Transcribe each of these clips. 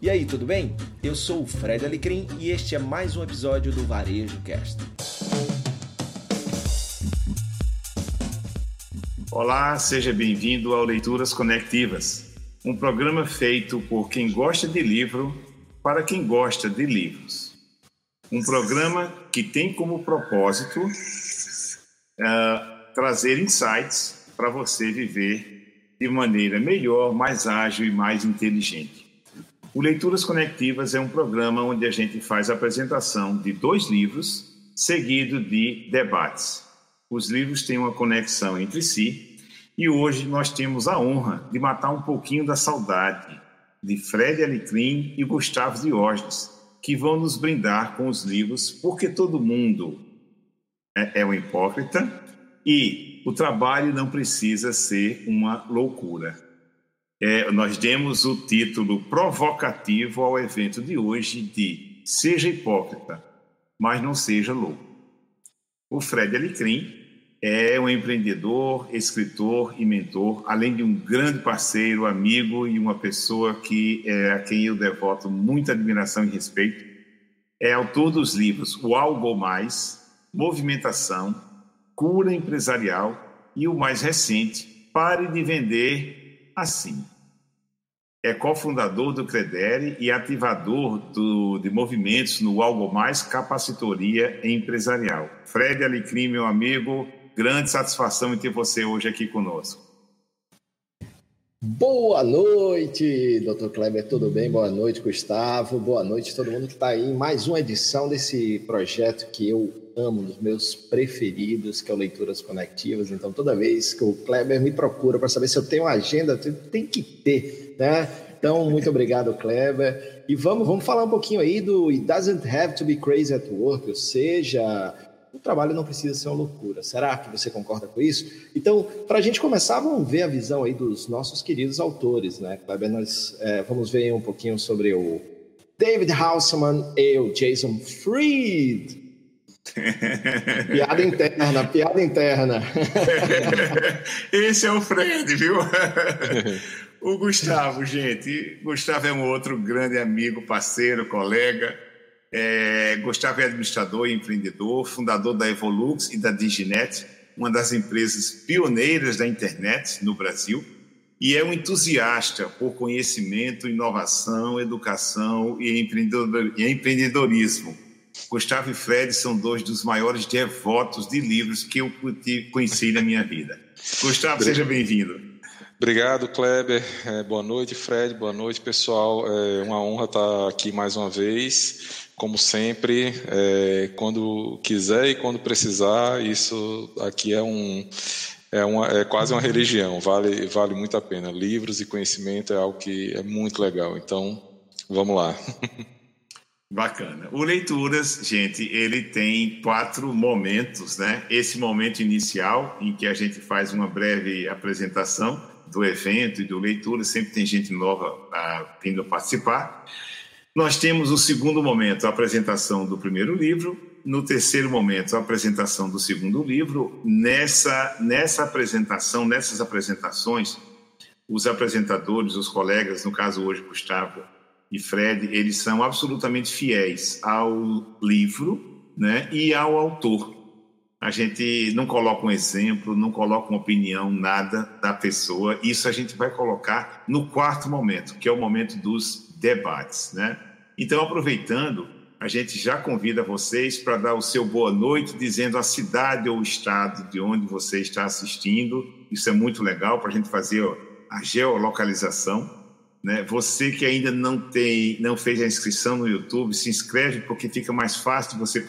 E aí, tudo bem? Eu sou o Fred Alecrim e este é mais um episódio do Varejo Cast. Olá, seja bem-vindo ao Leituras Conectivas, um programa feito por quem gosta de livro para quem gosta de livros. Um programa que tem como propósito uh, trazer insights para você viver de maneira melhor, mais ágil e mais inteligente. O Leituras Conectivas é um programa onde a gente faz a apresentação de dois livros, seguido de debates. Os livros têm uma conexão entre si e hoje nós temos a honra de matar um pouquinho da saudade de Fred Alecrim e Gustavo Diógenes, que vão nos brindar com os livros Porque Todo Mundo é, é um Hipócrita e O Trabalho Não Precisa Ser uma Loucura é, nós demos o título provocativo ao evento de hoje de Seja Hipócrita, mas não seja louco. O Fred Alecrim é um empreendedor, escritor e mentor, além de um grande parceiro, amigo e uma pessoa que é, a quem eu devoto muita admiração e respeito. É autor dos livros O Algo Mais, Movimentação, Cura Empresarial e o mais recente, Pare de Vender assim. É cofundador do Credere e ativador do, de movimentos no Algo Mais Capacitoria Empresarial. Fred Alecrim, meu amigo, grande satisfação em ter você hoje aqui conosco. Boa noite, doutor Kleber, tudo bem? Boa noite, Gustavo. Boa noite todo mundo que está aí mais uma edição desse projeto que eu amo, dos meus preferidos, que é o Leituras Conectivas. Então, toda vez que o Kleber me procura para saber se eu tenho agenda, tem que ter, né? Então, muito obrigado, Kleber. E vamos, vamos falar um pouquinho aí do It Doesn't Have to Be Crazy at Work, ou seja, o trabalho não precisa ser uma loucura. Será que você concorda com isso? Então, para a gente começar, vamos ver a visão aí dos nossos queridos autores, né? Kleber, nós é, vamos ver um pouquinho sobre o David Haussmann e o Jason Fried. piada interna, piada interna. Esse é o Fred, viu? o Gustavo, gente. Gustavo é um outro grande amigo, parceiro, colega. É, Gustavo é administrador e empreendedor, fundador da Evolux e da Diginet, uma das empresas pioneiras da internet no Brasil. E é um entusiasta por conhecimento, inovação, educação e empreendedorismo Gustavo e Fred são dois dos maiores devotos de livros que eu conheci na minha vida. Gustavo, seja bem-vindo. Obrigado, Kleber. É, boa noite, Fred. Boa noite, pessoal. É uma honra estar aqui mais uma vez. Como sempre, é, quando quiser e quando precisar, isso aqui é um é, uma, é quase uma religião. Vale vale muito a pena. Livros e conhecimento é algo que é muito legal. Então, vamos lá. Bacana. O Leituras, gente, ele tem quatro momentos, né? Esse momento inicial, em que a gente faz uma breve apresentação do evento e do Leituras, sempre tem gente nova ah, vindo participar. Nós temos o segundo momento, a apresentação do primeiro livro. No terceiro momento, a apresentação do segundo livro. Nessa, nessa apresentação, nessas apresentações, os apresentadores, os colegas, no caso hoje Gustavo e Fred, eles são absolutamente fiéis ao livro né, e ao autor. A gente não coloca um exemplo, não coloca uma opinião, nada da pessoa. Isso a gente vai colocar no quarto momento, que é o momento dos debates. Né? Então, aproveitando, a gente já convida vocês para dar o seu boa noite, dizendo a cidade ou o estado de onde você está assistindo. Isso é muito legal para a gente fazer a geolocalização. Né? Você que ainda não tem, não fez a inscrição no YouTube, se inscreve porque fica mais fácil de você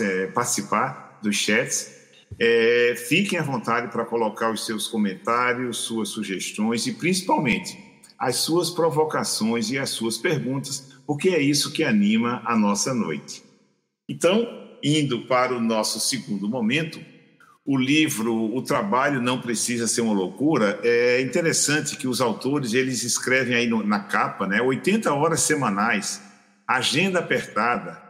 é, participar dos chats. É, fiquem à vontade para colocar os seus comentários, suas sugestões e principalmente as suas provocações e as suas perguntas, porque é isso que anima a nossa noite. Então, indo para o nosso segundo momento, o livro O Trabalho Não Precisa Ser uma Loucura, é interessante que os autores eles escrevem aí no, na capa, né, 80 horas semanais, agenda apertada,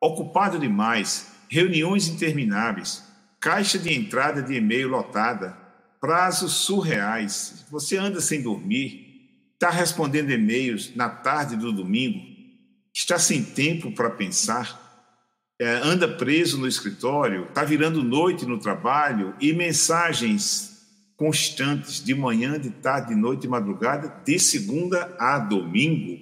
ocupado demais, reuniões intermináveis, caixa de entrada de e-mail lotada, prazos surreais, você anda sem dormir, está respondendo e-mails na tarde do domingo, está sem tempo para pensar, é, anda preso no escritório, está virando noite no trabalho e mensagens constantes de manhã, de tarde, de noite, de madrugada, de segunda a domingo.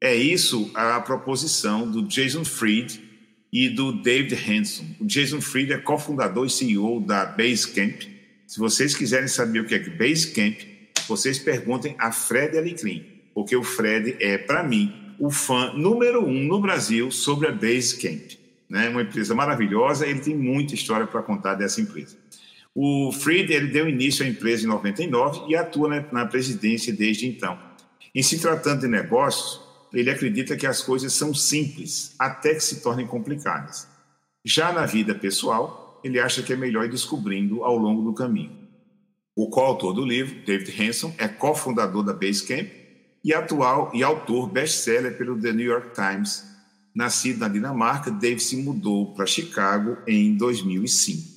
É isso a proposição do Jason Fried e do David Hanson. O Jason Fried é cofundador e CEO da Basecamp. Se vocês quiserem saber o que é Basecamp, vocês perguntem a Fred Alecrim, porque o Fred é, para mim, o fã número um no Brasil sobre a Basecamp. Né? Uma empresa maravilhosa, ele tem muita história para contar dessa empresa. O Fried ele deu início à empresa em 99 e atua na, presidência desde então. Em se tratando de negócios, ele acredita que as coisas são simples até que se tornem complicadas. Já na vida pessoal, ele acha que é melhor ir descobrindo ao longo do caminho. O coautor do livro, David Hanson, é cofundador da Basecamp e atual e autor best-seller pelo The New York Times. Nascido na Dinamarca, David se mudou para Chicago em 2005.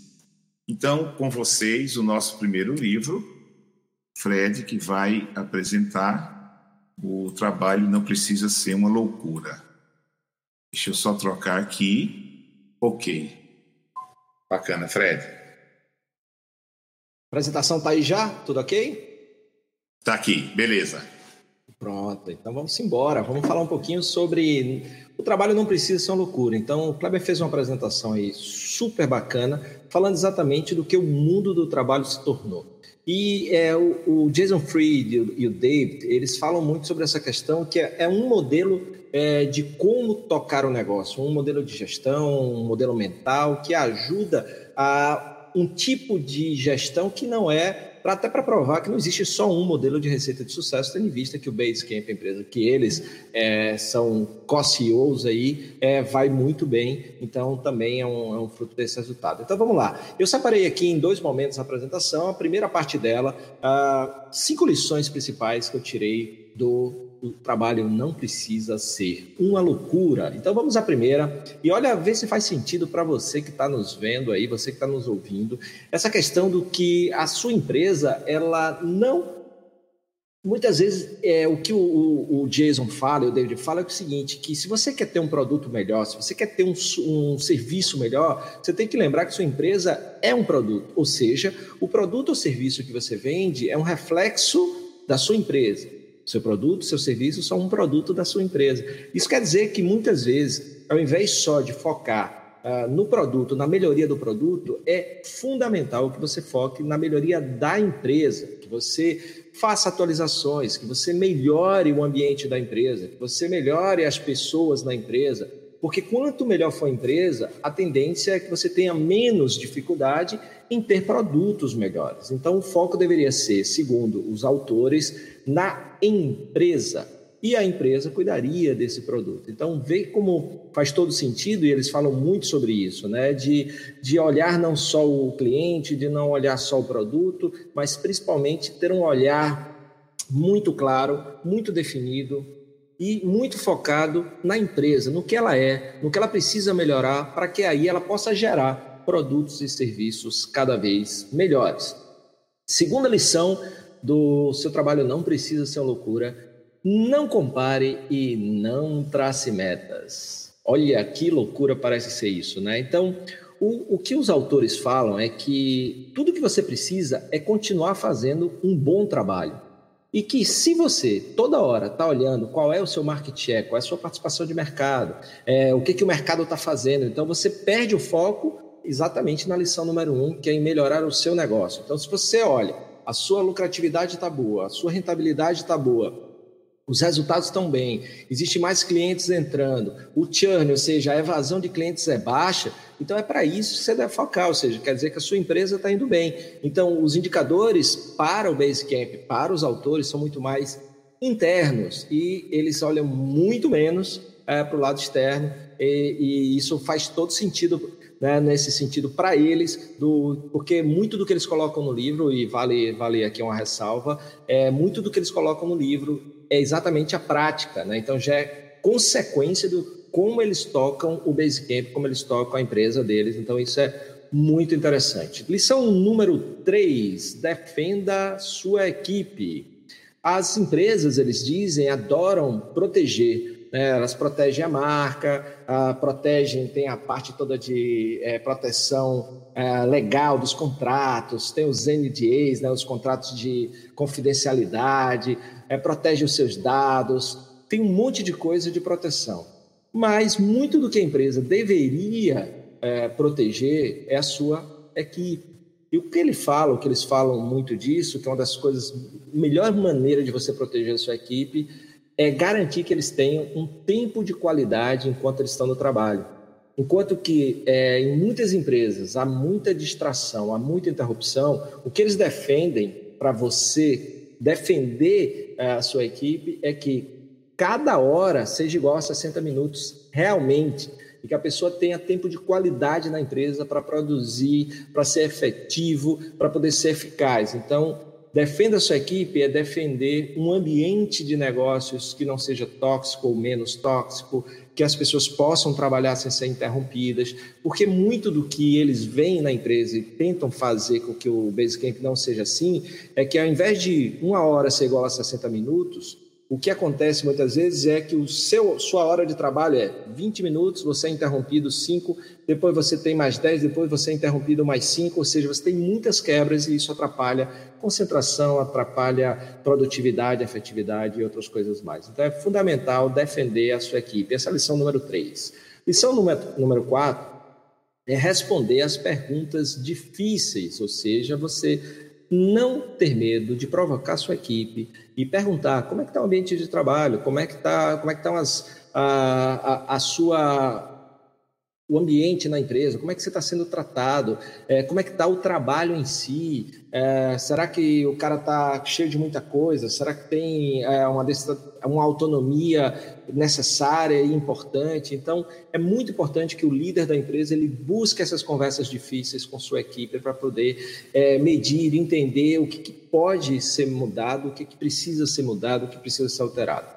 Então, com vocês, o nosso primeiro livro, Fred, que vai apresentar o trabalho Não Precisa Ser uma Loucura. Deixa eu só trocar aqui. Ok. Bacana, Fred. A apresentação está aí já? Tudo ok? Está aqui, beleza. Pronto, então vamos embora. Vamos falar um pouquinho sobre o trabalho não precisa ser uma loucura. Então, o Kleber fez uma apresentação aí super bacana, falando exatamente do que o mundo do trabalho se tornou. E é, o, o Jason Fried e o, e o, David, eles falam muito sobre essa questão, que é, é um modelo é, de como tocar o negócio, um modelo de gestão, um modelo mental que ajuda a um tipo de gestão que não é pra, até para provar que não existe só um modelo de receita de sucesso, tendo em vista que o Basecamp, a empresa que eles é, são co-CEOs aí, é, vai muito bem, então também é um, é um, fruto desse resultado. Então vamos lá, eu separei aqui em dois momentos a apresentação, a primeira parte dela, uh, cinco lições principais que eu tirei do o trabalho não precisa ser uma loucura. Então vamos à primeira e olha, vê se faz sentido para você que está nos vendo aí, você que está nos ouvindo, essa questão do que a sua empresa ela não Muitas vezes é o que o, o, o, Jason fala, o David fala é o seguinte, que se você quer ter um produto melhor, se você quer ter um, um, serviço melhor, você tem que lembrar que sua empresa é um produto, ou seja, o produto ou serviço que você vende é um reflexo da sua empresa. Seu produto, seu serviço são um produto da sua empresa. Isso quer dizer que muitas vezes, ao invés só de focar uh, no produto, na melhoria do produto, é fundamental que você foque na melhoria da empresa, que você faça atualizações, que você melhore o ambiente da empresa, que você melhore as pessoas na empresa, porque quanto melhor for a empresa, a tendência é que você tenha menos dificuldade em ter produtos melhores. Então, o foco deveria ser, segundo os autores, na empresa. E a empresa cuidaria desse produto. Então, vê como faz todo sentido, e eles falam muito sobre isso, né? De, de olhar não só o cliente, de não olhar só o produto, mas principalmente ter um olhar muito claro, muito definido e muito focado na empresa, no que ela é, no que ela precisa melhorar, para que aí ela possa gerar produtos e serviços cada vez melhores. Segunda lição do seu trabalho não precisa ser uma loucura. Não compare e não trace metas. Olha que loucura parece ser isso, né? Então, o, o que os autores falam é que tudo que você precisa é continuar fazendo um bom trabalho. E que se você toda hora está olhando qual é o seu market share, qual é a sua participação de mercado, é, o que, que o mercado está fazendo, então você perde o foco exatamente na lição número um, que é em melhorar o seu negócio. Então, se você olha a sua lucratividade está boa, a sua rentabilidade está boa, os resultados estão bem, existe mais clientes entrando, o churn, ou seja, a evasão de clientes é baixa, então é para isso que você deve focar, ou seja, quer dizer que a sua empresa está indo bem. Então, os indicadores para o Basecamp, para os autores, são muito mais internos e eles olham muito menos é, para o lado externo e, e isso faz todo sentido né, nesse sentido para eles, do, porque muito do que eles colocam no livro, e vale, vale aqui uma ressalva, é, muito do que eles colocam no livro é exatamente a prática, né? então já é consequência do como eles tocam o Basecamp, como eles tocam a empresa deles, então isso é muito interessante. Lição número 3, defenda sua equipe. As empresas, eles dizem, adoram proteger. Né? Elas protegem a marca, a, protegem, tem a parte toda de é, proteção é, legal dos contratos, tem os NDAs, né? os contratos de confidencialidade, é, protege os seus dados, tem um monte de coisa de proteção. Mas muito do que a empresa deveria é, proteger é a sua equipe. E o que ele fala, o que eles falam muito disso, que é uma das coisas, melhor maneira de você proteger a sua equipe é garantir que eles tenham um tempo de qualidade enquanto eles estão no trabalho. Enquanto que é, em muitas empresas há muita distração, há muita interrupção, o que eles defendem para você defender é, a sua equipe é que cada hora seja igual a 60 minutos, realmente e que a pessoa tenha tempo de qualidade na empresa para produzir, para ser efetivo, para poder ser eficaz. Então, defenda a sua equipe é defender um ambiente de negócios que não seja tóxico ou menos tóxico, que as pessoas possam trabalhar sem ser interrompidas, porque muito do que eles veem na empresa e tentam fazer com que o Basecamp não seja assim, é que ao invés de uma hora ser igual a 60 minutos, o que acontece muitas vezes é que o seu, sua hora de trabalho é 20 minutos, você é interrompido 5, depois você tem mais 10, depois você é interrompido mais 5, ou seja, você tem muitas quebras e isso atrapalha concentração, atrapalha produtividade, afetividade e outras coisas mais. Então é fundamental defender a sua equipe. Essa é a lição número 3. Lição número 4 é responder às perguntas difíceis, ou seja, você não ter medo de provocar sua equipe e perguntar como é que está o ambiente de trabalho, como é que está, como é que estão as, a, a, a sua o ambiente na empresa, como é que você está sendo tratado, é, como é que está o trabalho em si, é, será que o cara está cheio de muita coisa, será que tem é, uma, uma autonomia necessária e importante? Então, é muito importante que o líder da empresa ele busque essas conversas difíceis com sua equipe para poder é, medir, entender o que, que, pode ser mudado, o que, que precisa ser mudado, o que precisa ser alterado.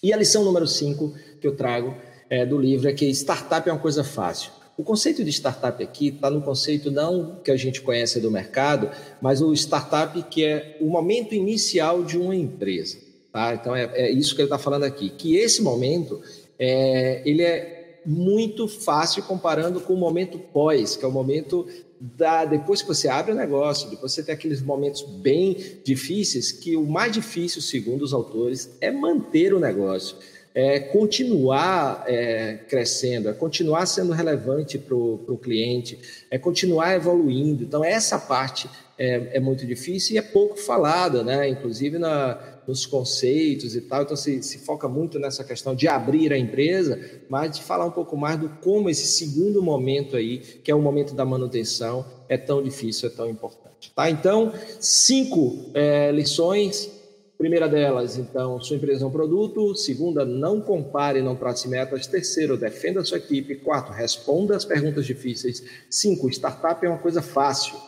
E a lição número 5 que eu trago é, do livro é que startup é uma coisa fácil. O conceito de startup aqui está no conceito não que a gente conhece do mercado, mas o startup que é o momento inicial de uma empresa. Tá? Então é, é isso que ele está falando aqui, que esse momento é, ele é muito fácil comparando com o momento pós, que é o momento da, depois que você abre o negócio, depois você tem aqueles momentos bem difíceis, que o mais difícil, segundo os autores, é manter o negócio é continuar é, crescendo, é continuar sendo relevante para o cliente, é continuar evoluindo. Então, essa parte é, é, muito difícil e é pouco falada, né? inclusive na, nos conceitos e tal. Então, se, se foca muito nessa questão de abrir a empresa, mas de falar um pouco mais do como esse segundo momento aí, que é o momento da manutenção, é tão difícil, é tão importante. Tá? Então, cinco é, lições Primeira delas, então, sua empresa é um produto. Segunda, não compare, não trace metas. Terceiro, defenda sua equipe. Quarto, responda as perguntas difíceis. Cinco, startup é uma coisa fácil.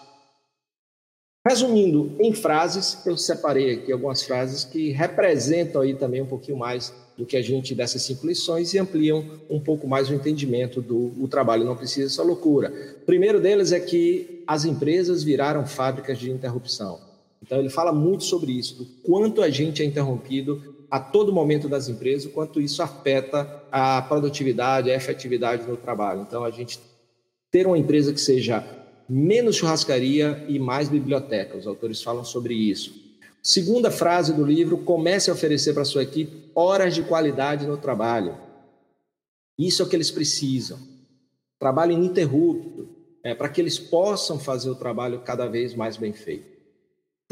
Resumindo em frases, eu separei aqui algumas frases que representam aí também um pouquinho mais do que a gente dessas cinco lições e ampliam um pouco mais o entendimento do o trabalho não precisa dessa loucura. Primeiro deles é que as empresas viraram fábricas de interrupção. Então, ele fala muito sobre isso, do quanto a gente é interrompido a todo momento das empresas, o quanto isso afeta a produtividade, a efetividade no trabalho. Então, a gente ter uma empresa que seja menos churrascaria e mais biblioteca. Os autores falam sobre isso. Segunda frase do livro: comece a oferecer para sua equipe horas de qualidade no trabalho. Isso é o que eles precisam. Trabalho ininterrupto, é, para que eles possam fazer o trabalho cada vez mais bem feito.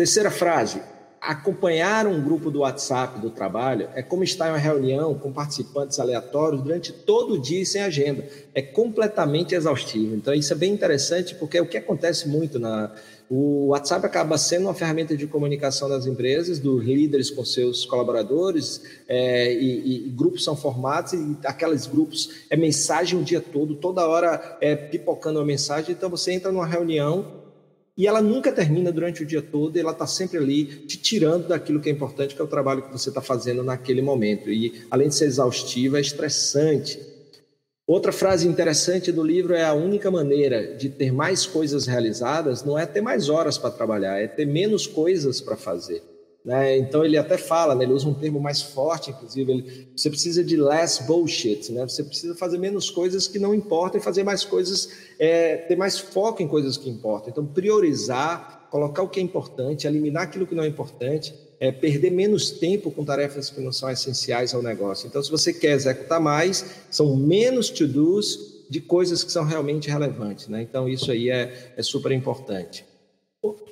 Terceira frase: acompanhar um grupo do WhatsApp do trabalho é como estar em uma reunião com participantes aleatórios durante todo o dia e sem agenda. É completamente exaustivo. Então, isso é bem interessante porque é o que acontece muito na. O WhatsApp acaba sendo uma ferramenta de comunicação das empresas, dos líderes com seus colaboradores, é, e, e, grupos são formados, e aqueles grupos é mensagem o dia todo, toda hora é pipocando uma mensagem. Então, você entra numa reunião e ela nunca termina durante o dia todo, ela está sempre ali te tirando daquilo que é importante, que é o trabalho que você está fazendo naquele momento. E além de ser exaustiva, é estressante. Outra frase interessante do livro é a única maneira de ter mais coisas realizadas não é ter mais horas para trabalhar, é ter menos coisas para fazer. Né? Então ele até fala, né? ele usa um termo mais forte, inclusive, ele, você precisa de less bullshit, né? você precisa fazer menos coisas que não importam e fazer mais coisas, é, ter mais foco em coisas que importam. Então priorizar, colocar o que é importante, eliminar aquilo que não é importante, é, perder menos tempo com tarefas que não são essenciais ao negócio. Então se você quer executar mais, são menos to-dos de coisas que são realmente relevantes. Né? Então isso aí é, é super importante.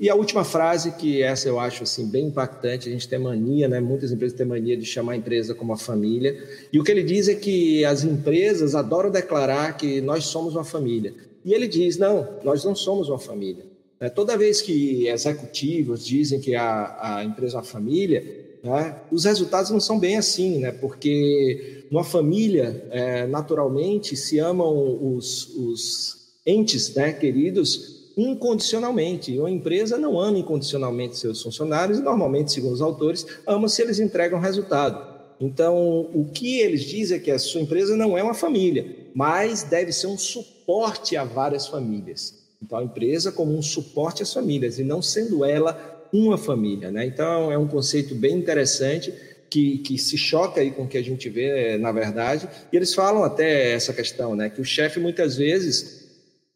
E a última frase, que essa eu acho assim bem impactante, a gente tem mania, né? muitas empresas têm mania de chamar a empresa como a família, e o que ele diz é que as empresas adoram declarar que nós somos uma família. E ele diz, não, nós não somos uma família. É, toda vez que executivos dizem que a, a empresa é uma família, né, os resultados não são bem assim, né? porque numa família, é, naturalmente, se amam os, os entes né, queridos incondicionalmente. Uma empresa não ama incondicionalmente seus funcionários, e normalmente, segundo os autores, ama se eles entregam resultado. Então, o que eles dizem é que a sua empresa não é uma família, mas deve ser um suporte a várias famílias. Então, a empresa como um suporte às famílias, e não sendo ela uma família. Né? Então, é um conceito bem interessante que, que se choca aí com o que a gente vê, na verdade. E eles falam até essa questão, né? que o chefe muitas vezes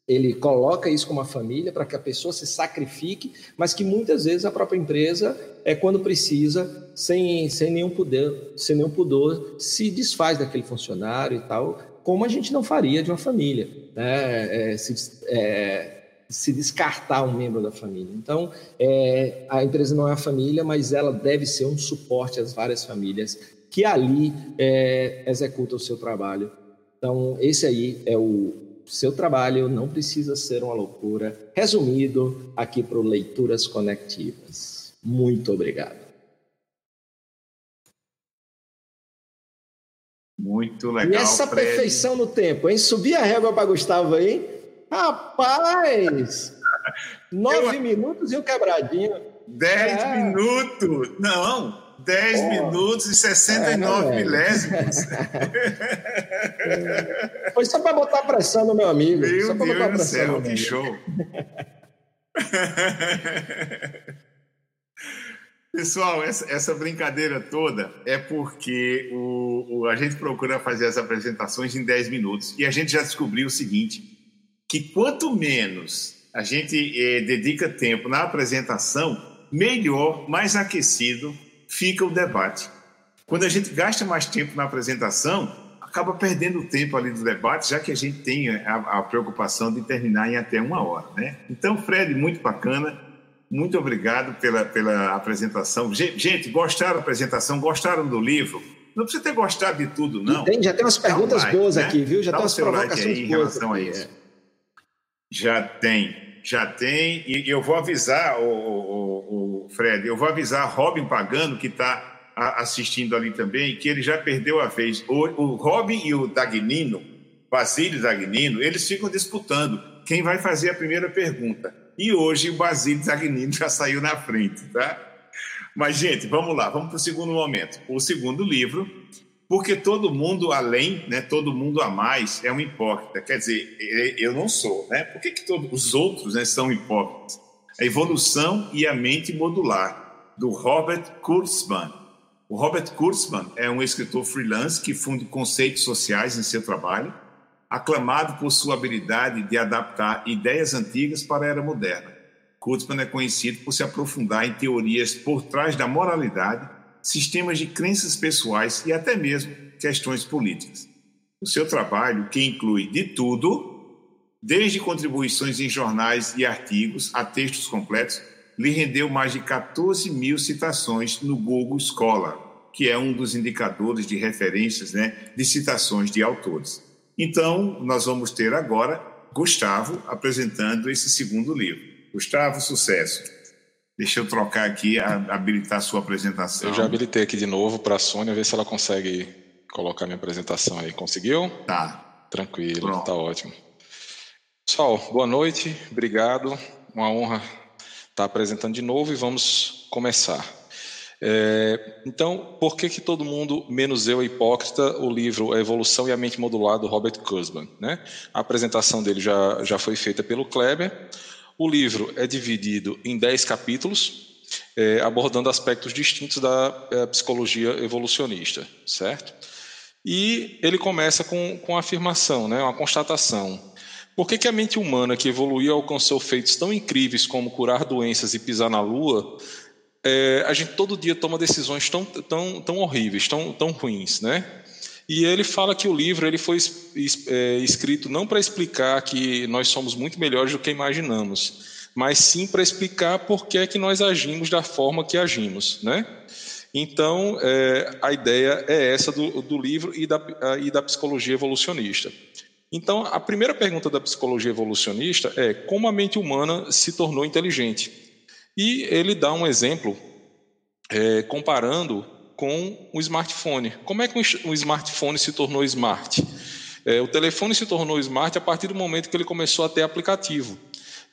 ele coloca isso como uma família para que a pessoa se sacrifique, mas que muitas vezes a própria empresa é quando precisa, sem, sem nenhum poder, sem nenhum pudor, se desfaz daquele funcionário e tal, como a gente não faria de uma família, né? É, se, é, se descartar um membro da família. Então, é, a empresa não é a família, mas ela deve ser um suporte às várias famílias que ali é, executam o seu trabalho. Então, esse aí é o, seu trabalho não precisa ser uma loucura. Resumido aqui para o Leituras Conectivas. Muito obrigado. Muito legal. E essa Fred. perfeição no tempo, hein? Subir a régua para Gustavo aí. Rapaz! Nove Eu... minutos e um quebradinho. Dez é. minutos! Não, 10 oh. minutos e 69 é, milésimos. Foi só para botar pressão no meu amigo. Meu só Deus do céu, que show. Pessoal, essa, essa, brincadeira toda é porque o, o, a gente procura fazer as apresentações em 10 minutos e a gente já descobriu o seguinte, que quanto menos a gente eh, dedica tempo na apresentação, melhor, mais aquecido fica o debate. Quando a gente gasta mais tempo na apresentação, acaba perdendo o tempo ali do debate, já que a gente tem a, a preocupação de terminar em até uma hora. Né? Então, Fred, muito bacana. Muito obrigado pela, pela apresentação. Gente, gostaram da apresentação? Gostaram do livro? Não precisa ter gostado de tudo, não. Tem, já tem umas perguntas like, boas né? aqui, viu? Já Dá tem umas provocações like aí, em relação a isso. É. Já tem, já tem. E eu vou avisar, o, Fred, eu vou avisar Robin Pagano, que está assistindo ali também, que ele já perdeu a vez. O, o Robin e o Dagnino, Basílio Dagnino, eles ficam disputando quem vai fazer a primeira pergunta. E hoje o Basílio Dagnino já saiu na frente, tá? Mas, gente, vamos lá, vamos para o segundo momento. O segundo livro, porque todo mundo além, né, todo mundo a mais é um hipócrita. Quer dizer, eu não sou, né? Por que, que todos os outros né, são hipócritas? A Evolução e a Mente Modular, do Robert Kurzban. O Robert Kurzban é um escritor freelance que funde conceitos sociais em seu trabalho, aclamado por sua habilidade de adaptar ideias antigas para a era moderna. Kurzban é conhecido por se aprofundar em teorias por trás da moralidade, sistemas de crenças pessoais e até mesmo questões políticas. O seu trabalho, que inclui de tudo, desde contribuições em jornais e artigos a textos completos, lhe rendeu mais de 14 mil citações no Google Scholar, que é um dos indicadores de referências né, de citações de autores. Então, nós vamos ter agora Gustavo apresentando esse segundo livro. Gustavo, sucesso. Deixa eu trocar aqui, habilitar a sua apresentação. Eu já habilitei aqui de novo para a Sônia, ver se ela consegue colocar minha apresentação aí. Conseguiu? Tá. Tranquilo, Pronto. tá ótimo. Pessoal, boa noite, obrigado. Uma honra estar apresentando de novo e vamos começar. É, então, por que, que todo mundo, menos eu, é hipócrita, o livro A Evolução e a Mente Modular, do Robert Kurzban? Né? A apresentação dele já, já foi feita pelo Kleber. O livro é dividido em 10 capítulos, é, abordando aspectos distintos da é, psicologia evolucionista, certo? E ele começa com, com a afirmação, né, uma constatação. Por que, que a mente humana que evoluiu alcançou feitos tão incríveis como curar doenças e pisar na lua, é, a gente todo dia toma decisões tão, tão, tão horríveis, tão, tão ruins, né? E ele fala que o livro ele foi é, escrito não para explicar que nós somos muito melhores do que imaginamos, mas sim para explicar por que é que nós agimos da forma que agimos, né? Então, é, a ideia é essa do, do livro e da, e da psicologia evolucionista. Então, a primeira pergunta da psicologia evolucionista é como a mente humana se tornou inteligente. E ele dá um exemplo é, comparando com o smartphone. Como é que um smartphone se tornou smart? É, o telefone se tornou smart a partir do momento que ele começou a ter aplicativo.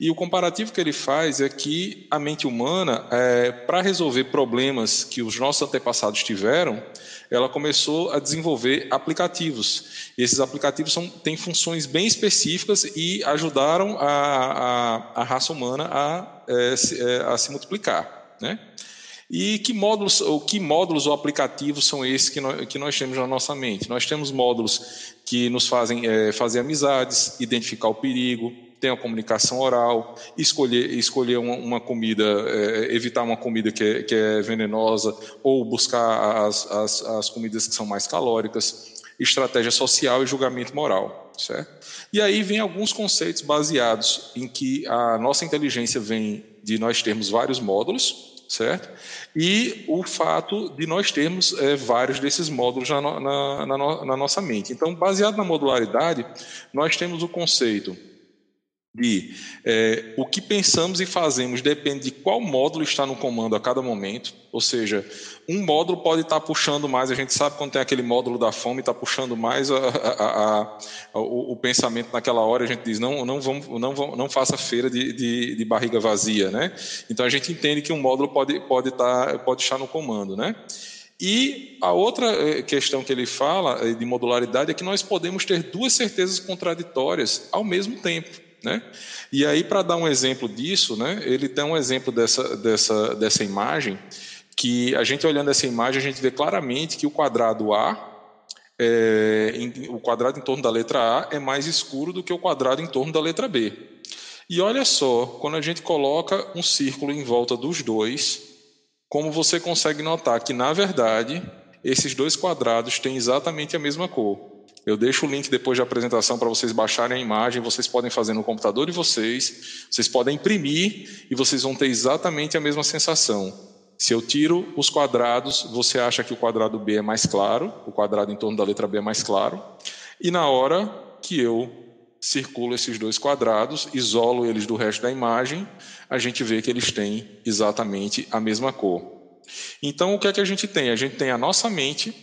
E o comparativo que ele faz é que a mente humana, é, para resolver problemas que os nossos antepassados tiveram, ela começou a desenvolver aplicativos. E esses aplicativos são, têm funções bem específicas e ajudaram a, a, a raça humana a, é, se, é, a se multiplicar. Né? E que módulos, ou que módulos ou aplicativos são esses que nós, que nós temos na nossa mente? Nós temos módulos que nos fazem é, fazer amizades, identificar o perigo, tem a comunicação oral, escolher, escolher uma, uma comida, é, evitar uma comida que é, que é, venenosa, ou buscar as, as, as comidas que são mais calóricas, estratégia social e julgamento moral, certo? E aí vem alguns conceitos baseados em que a nossa inteligência vem de nós termos vários módulos, certo? E o fato de nós termos é, vários desses módulos na, na, na, na nossa mente. Então, baseado na modularidade, nós temos o conceito de é, o que pensamos e fazemos depende de qual módulo está no comando a cada momento, ou seja, um módulo pode estar puxando mais, a gente sabe quando tem aquele módulo da fome, está puxando mais a, a, a, o, o, pensamento naquela hora, a gente diz, não, não, vamos, não, vamos, não faça feira de, de, de, barriga vazia, né? Então a gente entende que um módulo pode, pode, estar, pode estar no comando, né? E a outra eh, questão que ele fala eh, de modularidade é que nós podemos ter duas certezas contraditórias ao mesmo tempo. Né? E aí, para dar um exemplo disso, né, ele tem um exemplo dessa, dessa, dessa imagem, que a gente olhando essa imagem, a gente vê claramente que o quadrado A, é, em, o quadrado em torno da letra A é mais escuro do que o quadrado em torno da letra B. E olha só, quando a gente coloca um círculo em volta dos dois, como você consegue notar que, na verdade, esses dois quadrados têm exatamente a mesma cor. Eu deixo o link depois da apresentação para vocês baixarem a imagem, vocês podem fazer no computador de vocês, vocês podem imprimir e vocês vão ter exatamente a mesma sensação. Se eu tiro os quadrados, você acha que o quadrado B é mais claro, o quadrado em torno da letra B é mais claro, e na hora que eu circulo esses dois quadrados, isolo eles do resto da imagem, a gente vê que eles têm exatamente a mesma cor. Então, o que é que a gente tem? A gente tem a nossa mente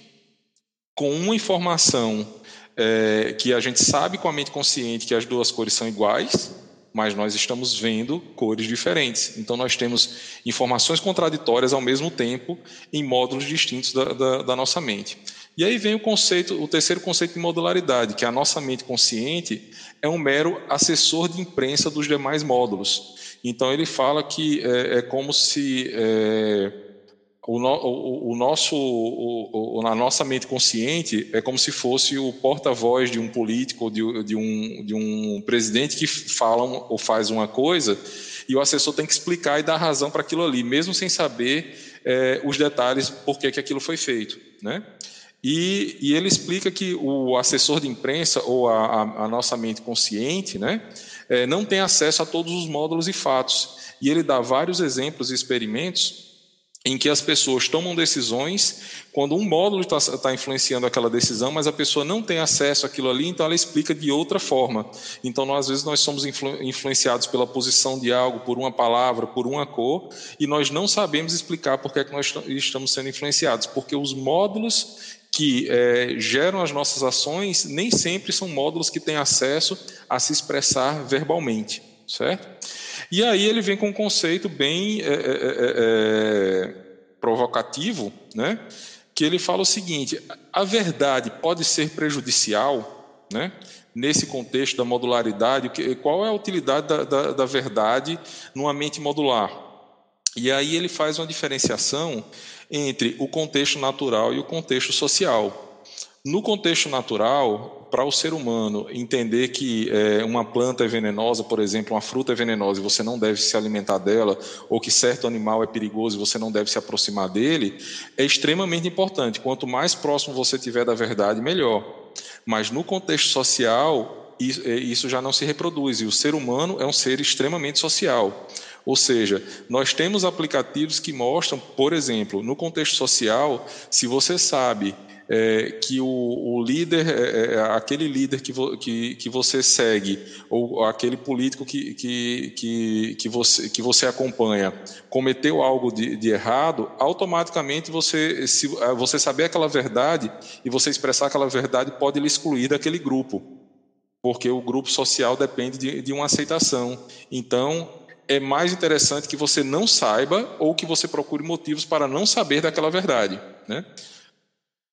com uma informação é, que a gente sabe com a mente consciente que as duas cores são iguais, mas nós estamos vendo cores diferentes. Então, nós temos informações contraditórias ao mesmo tempo em módulos distintos da, da, da nossa mente. E aí vem o conceito, o terceiro conceito de modularidade, que a nossa mente consciente é um mero assessor de imprensa dos demais módulos. Então, ele fala que é, é como se é, o, no, o, o nosso, o, a nossa mente consciente é como se fosse o porta-voz de um político de, de, um, de um presidente que fala ou faz uma coisa e o assessor tem que explicar e dar razão para aquilo ali, mesmo sem saber é, os detalhes por que, que aquilo foi feito. Né? E, e, ele explica que o assessor de imprensa ou a, a, a nossa mente consciente né, é, não tem acesso a todos os módulos e fatos. E ele dá vários exemplos e experimentos em que as pessoas tomam decisões quando um módulo está tá influenciando aquela decisão, mas a pessoa não tem acesso àquilo ali, então ela explica de outra forma. Então, nós, às vezes, nós somos influ, influenciados pela posição de algo, por uma palavra, por uma cor, e nós não sabemos explicar por que, é que nós estamos sendo influenciados, porque os módulos que é, geram as nossas ações nem sempre são módulos que têm acesso a se expressar verbalmente, certo? E aí ele vem com um conceito bem é é, é, é, é, provocativo, né? que ele fala o seguinte: a verdade pode ser prejudicial, né? nesse contexto da modularidade, qual é a utilidade da, da, da verdade numa mente modular? E aí ele faz uma diferenciação entre o contexto natural e o contexto social. No contexto natural, para o ser humano entender que é, uma planta é venenosa, por exemplo, uma fruta é venenosa e você não deve se alimentar dela, ou que certo animal é perigoso e você não deve se aproximar dele, é extremamente importante. Quanto mais próximo você tiver da verdade, melhor. Mas no contexto social, é, isso já não se reproduz, e o ser humano é um ser extremamente social. Ou seja, nós temos aplicativos que mostram, por exemplo, no contexto social, se você sabe é, que o, o líder, é, é, é, aquele líder que, vo, que, que você segue, ou aquele político que, que, que, que, você, que você acompanha, cometeu algo de, de errado, automaticamente você, se ah, você saber aquela verdade e você expressar aquela verdade pode lhe excluir daquele grupo, porque o grupo social depende de, de uma aceitação. Então, é mais interessante que você não saiba ou que você procure motivos para não saber daquela verdade, né?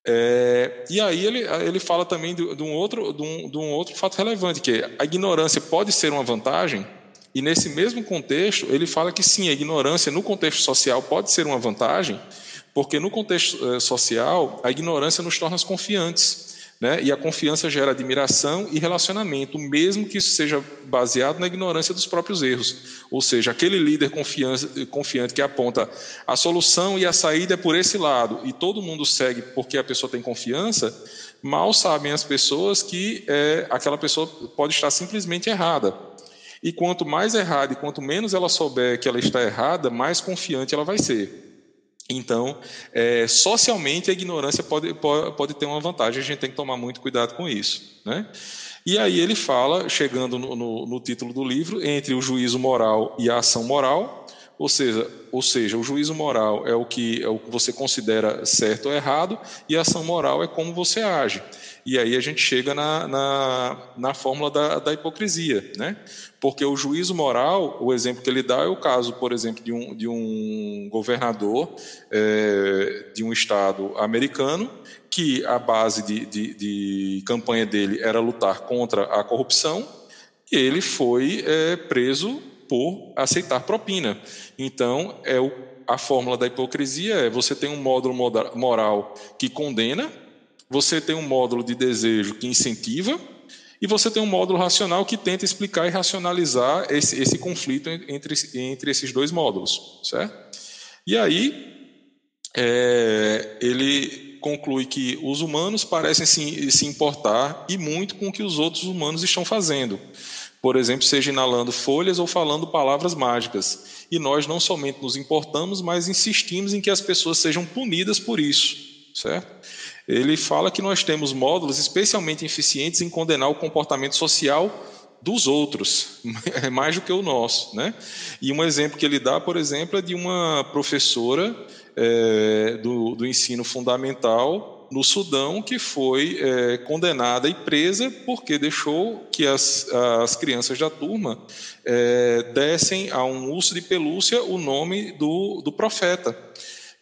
É, e aí ele, ele fala também de, de, um outro, de, um, de um outro fato relevante, que a ignorância pode ser uma vantagem, e nesse mesmo contexto ele fala que sim, a ignorância no contexto social pode ser uma vantagem, porque no contexto eh, social a ignorância nos torna confiantes. Né? E a confiança gera admiração e relacionamento, mesmo que isso seja baseado na ignorância dos próprios erros. Ou seja, aquele líder confiante que aponta a solução e a saída é por esse lado, e todo mundo segue porque a pessoa tem confiança, mal sabem as pessoas que é, aquela pessoa pode estar simplesmente errada. E quanto mais errada e quanto menos ela souber que ela está errada, mais confiante ela vai ser. Então, é, socialmente, a ignorância pode, pode, pode, ter uma vantagem, a gente tem que tomar muito cuidado com isso. Né? E aí ele fala, chegando no, no, no título do livro, entre o juízo moral e a ação moral, ou seja, ou seja, o juízo moral é o que é o que você considera certo ou errado, e a ação moral é como você age. E aí a gente chega na, na, na fórmula da, da hipocrisia, né? Porque o juízo moral, o exemplo que ele dá é o caso, por exemplo, de um, de um governador é, de um estado americano que a base de, de, de campanha dele era lutar contra a corrupção e ele foi é, preso por aceitar propina. Então, é o, a fórmula da hipocrisia é você tem um módulo moral que condena, você tem um módulo de desejo que incentiva, e você tem um módulo racional que tenta explicar e racionalizar esse, esse conflito entre, entre esses dois módulos, certo? E aí, é, ele conclui que os humanos parecem se, se importar e muito com o que os outros humanos estão fazendo. Por exemplo, seja inalando folhas ou falando palavras mágicas. E nós não somente nos importamos, mas insistimos em que as pessoas sejam punidas por isso, certo? Ele fala que nós temos módulos especialmente eficientes em condenar o comportamento social dos outros, é mais do que o nosso, né? E um exemplo que ele dá, por exemplo, é de uma professora é, do, do ensino fundamental no Sudão que foi é, condenada e presa porque deixou que as, as crianças da turma é, dessem a um urso de pelúcia o nome do, do profeta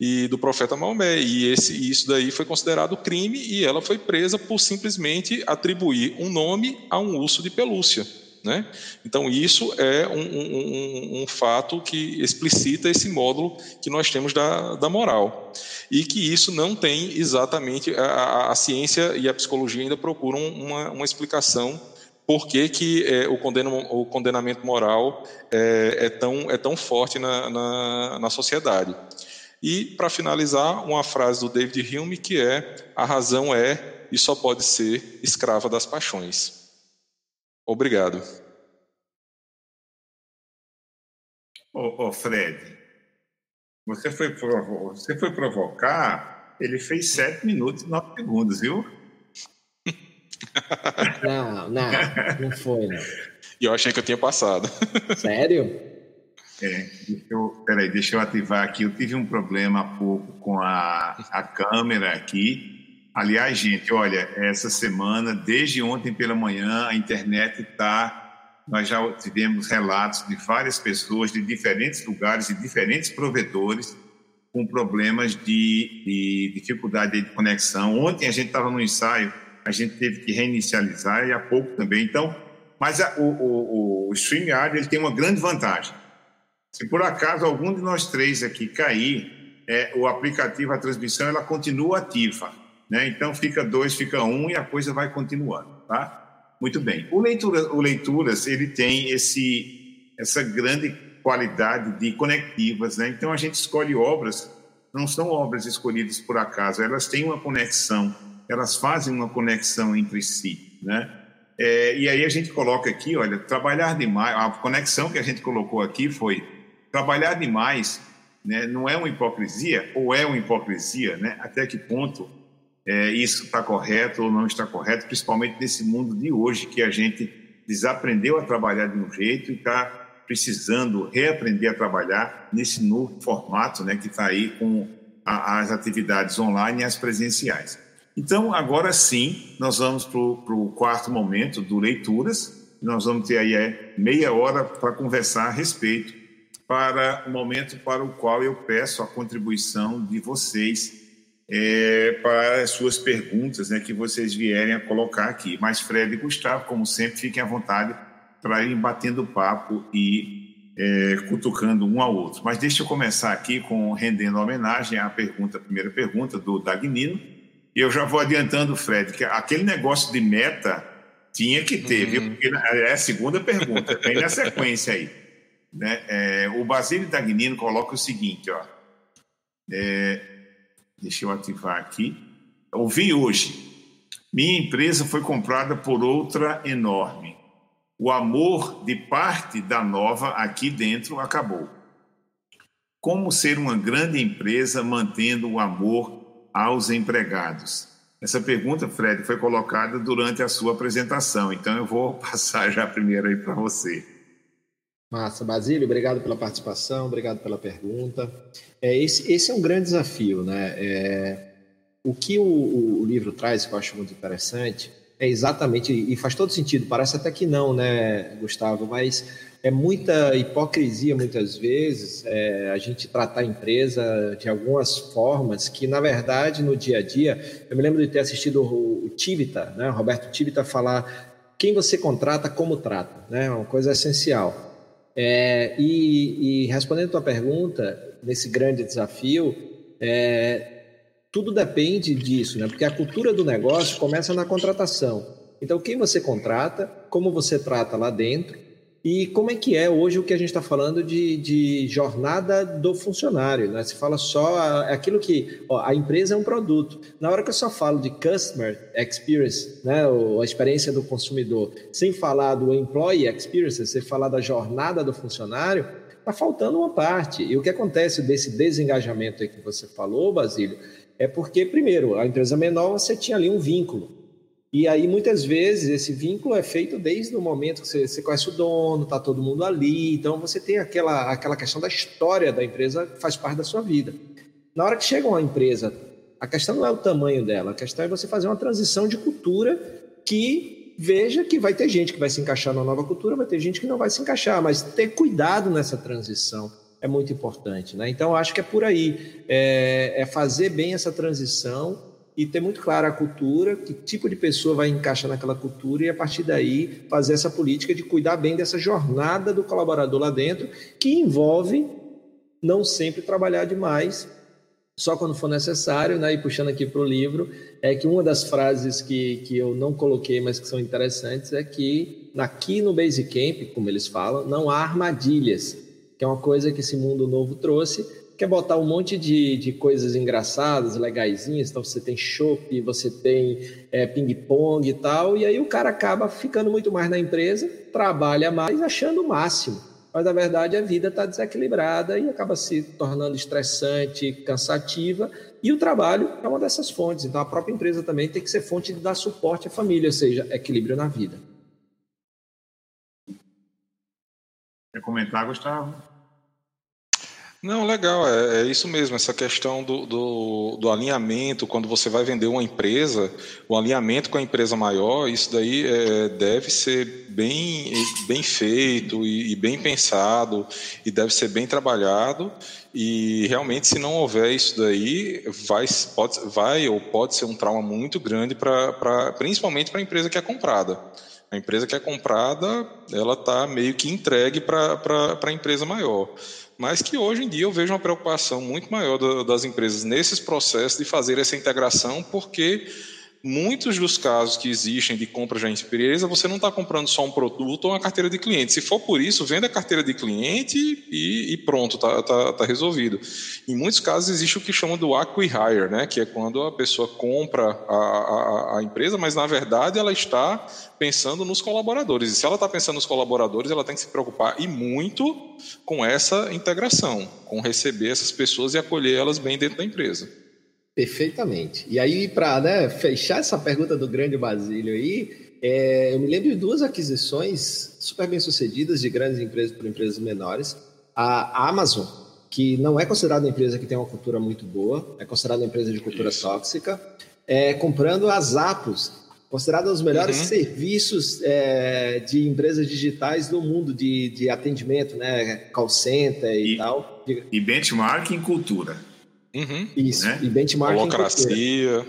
e do profeta Maomé e esse isso daí foi considerado crime e ela foi presa por simplesmente atribuir um nome a um urso de pelúcia né? Então, isso é um, um, um, fato que explicita esse módulo que nós temos da, da moral. E que isso não tem exatamente. A, a ciência e a psicologia ainda procuram uma, uma explicação por que, que é, o, condena, o, condenamento moral é, é, tão, é tão forte na, na, na sociedade. E, para finalizar, uma frase do David Hume que é: a razão é e só pode ser escrava das paixões. Obrigado. Ô, ô, Fred, você foi, você foi provocar, ele fez sete minutos e nove segundos, viu? Não, não, não foi, não. E eu achei que eu tinha passado. Sério? É, deixa eu, peraí, deixa eu ativar aqui. Eu tive um problema há pouco com a, a câmera aqui Aliás, gente, olha, essa semana, desde ontem pela manhã, a internet está. Nós já tivemos relatos de várias pessoas de diferentes lugares e diferentes provedores com problemas de, de dificuldade de conexão. Ontem a gente estava no ensaio, a gente teve que reinicializar e há pouco também. Então, mas a, o, o, o StreamYard ele tem uma grande vantagem. Se por acaso algum de nós três aqui cair, é, o aplicativo, a transmissão, ela continua ativa. Né? Então fica dois, fica um e a coisa vai continuando, tá? Muito bem. O, Leitura, o Leituras, ele tem esse, essa grande qualidade de conectivas, né? Então a gente escolhe obras, não são obras escolhidas por acaso, elas têm uma conexão, elas fazem uma conexão entre si, né? É, e aí a gente coloca aqui, olha, trabalhar demais, a conexão que a gente colocou aqui foi trabalhar demais, né? Não é uma hipocrisia ou é uma hipocrisia, né? Até que ponto é, isso está correto ou não está correto, principalmente nesse mundo de hoje que a gente desaprendeu a trabalhar de um jeito e está precisando reaprender a trabalhar nesse novo formato né, que está aí com a, as atividades online e as presenciais. Então, agora sim, nós vamos para o quarto momento do Leituras. Nós vamos ter aí é, meia hora para conversar a respeito para o momento para o qual eu peço a contribuição de vocês é, para as suas perguntas né, que vocês vierem a colocar aqui. Mas Fred e Gustavo, como sempre, fiquem à vontade para irem batendo papo e é, cutucando um ao outro. Mas deixa eu começar aqui com rendendo homenagem à pergunta, a primeira pergunta do Dagnino. E eu já vou adiantando, Fred, que aquele negócio de meta tinha que ter, uhum. viu? Porque é a segunda pergunta, vem na sequência aí. Né? É, o Basílio Dagnino coloca o seguinte, ó. É, Deixa eu ativar aqui. Ouvi hoje. Minha empresa foi comprada por outra enorme. O amor de parte da nova aqui dentro acabou. Como ser uma grande empresa mantendo o amor aos empregados? Essa pergunta, Fred, foi colocada durante a sua apresentação, então eu vou passar já primeiro aí para você. Massa, Basílio, obrigado pela participação, obrigado pela pergunta. É, esse, esse é um grande desafio, né? É, o que o, o, livro traz, que eu acho muito interessante, é exatamente, e faz todo sentido, parece até que não, né, Gustavo, mas é muita hipocrisia, muitas vezes, é, a gente tratar a empresa de algumas formas que, na verdade, no dia a dia, eu me lembro de ter assistido o, o Tivita, né, Roberto Tivita, falar quem você contrata, como trata, né, uma coisa essencial. É, e, e, respondendo a tua pergunta, nesse grande desafio, é, tudo depende disso, né? porque a cultura do negócio começa na contratação. Então, quem você contrata, como você trata lá dentro, e como é que é hoje o que a gente está falando de, de, jornada do funcionário? Né? Se fala só aquilo que ó, a empresa é um produto. Na hora que eu só falo de customer experience, né, ou a experiência do consumidor, sem falar do employee experience, sem falar da jornada do funcionário, está faltando uma parte. E o que acontece desse desengajamento que você falou, Basílio, é porque, primeiro, a empresa menor você tinha ali um vínculo. E aí, muitas vezes, esse vínculo é feito desde o momento que você, você conhece o dono, está todo mundo ali. Então, você tem aquela, aquela questão da história da empresa que faz parte da sua vida. Na hora que chega uma empresa, a questão não é o tamanho dela, a questão é você fazer uma transição de cultura que veja que vai ter gente que vai se encaixar na nova cultura, vai ter gente que não vai se encaixar, mas ter cuidado nessa transição é muito importante. Né? Então, acho que é por aí, é, é fazer bem essa transição e ter muito clara a cultura, que tipo de pessoa vai encaixar naquela cultura e a partir daí fazer essa política de cuidar bem dessa jornada do colaborador lá dentro, que envolve não sempre trabalhar demais, só quando for necessário, né? E puxando aqui para o livro, é que uma das frases que, que eu não coloquei, mas que são interessantes, é que aqui no Basecamp, como eles falam, não há armadilhas, que é uma coisa que esse mundo novo trouxe, quer botar um monte de, de coisas engraçadas, legaisinhas, então você tem chopp, você tem é, ping-pong e tal, e aí o cara acaba ficando muito mais na empresa, trabalha mais, achando o máximo. Mas na verdade a vida está desequilibrada e acaba se tornando estressante, cansativa, e o trabalho é uma dessas fontes. Então a própria empresa também tem que ser fonte de dar suporte à família, ou seja, equilíbrio na vida. Quer comentar, Gustavo? Não, legal, é, é, isso mesmo, essa questão do, do, do, alinhamento, quando você vai vender uma empresa, o alinhamento com a empresa maior, isso daí é, deve ser bem, bem feito e, e, bem pensado, e deve ser bem trabalhado, e realmente se não houver isso daí, vai, pode, vai ou pode ser um trauma muito grande, pra, pra principalmente para a empresa que é comprada. A empresa que é comprada, ela está meio que entregue para a empresa maior. Mas que hoje em dia eu vejo uma preocupação muito maior das empresas nesses processos de fazer essa integração, porque muitos dos casos que existem de compra já em empresa, você não está comprando só um produto ou uma carteira de cliente. Se for por isso, venda a carteira de cliente e, e pronto, está tá, tá resolvido. Em muitos casos existe o que chama do acquihire, né? que é quando a pessoa compra a, a, a empresa, mas na verdade ela está pensando nos colaboradores. E se ela está pensando nos colaboradores, ela tem que se preocupar e muito com essa integração, com receber essas pessoas e acolher elas bem dentro da empresa. Perfeitamente. E aí, para né, fechar essa pergunta do grande Basílio aí, é, eu me lembro de duas aquisições super bem sucedidas de grandes empresas por empresas menores. A Amazon, que não é considerada uma empresa que tem uma cultura muito boa, é considerada uma empresa de cultura Isso. tóxica, é, comprando a Zappos, considerada um dos melhores uhum. serviços é, de empresas digitais do mundo de, de atendimento, né, call center e, e tal. E benchmark em cultura. Uhum. Isso, né? e benchmarking. Holocracia.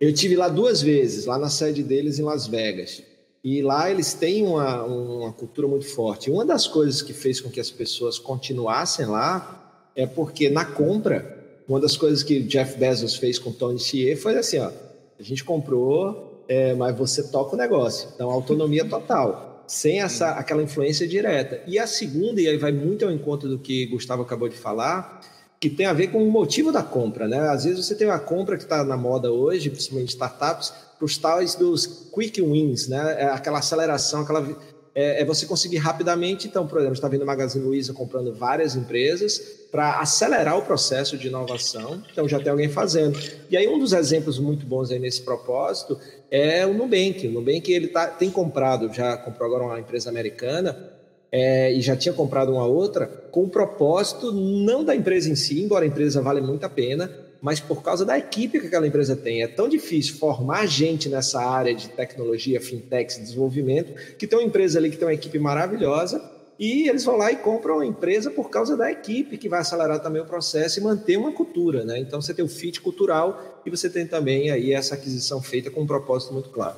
Eu tive lá duas vezes, lá na sede deles em Las Vegas. E lá eles têm uma, uma cultura muito forte. Uma das coisas que fez com que as pessoas continuassem lá é porque na compra, uma das coisas que Jeff Bezos fez com Tony Chier foi assim, ó, a gente comprou, é, mas você toca o negócio. Então, autonomia total, sem essa aquela influência direta. E a segunda, e aí vai muito ao encontro do que Gustavo acabou de falar, que tem a ver com o motivo da compra, né? Às vezes você tem uma compra que está na moda hoje, principalmente startups, para os tais dos quick wins, né? É aquela aceleração, aquela é, é, você conseguir rapidamente. Então, por exemplo, está vendo o Magazine Luiza comprando várias empresas para acelerar o processo de inovação. Então, já tem alguém fazendo. E aí, um dos exemplos muito bons aí nesse propósito é o Nubank. O Nubank ele tá, tem comprado, já comprou agora uma empresa americana é, e já tinha comprado uma outra, com o propósito não da empresa em si, embora a empresa vale muito a pena, mas por causa da equipe que aquela empresa tem. É tão difícil formar gente nessa área de tecnologia, fintech, desenvolvimento, que tem uma empresa ali que tem uma equipe maravilhosa e eles vão lá e compram a empresa por causa da equipe, que vai acelerar também o processo e manter uma cultura. Né? Então você tem o fit cultural e você tem também aí essa aquisição feita com um propósito muito claro.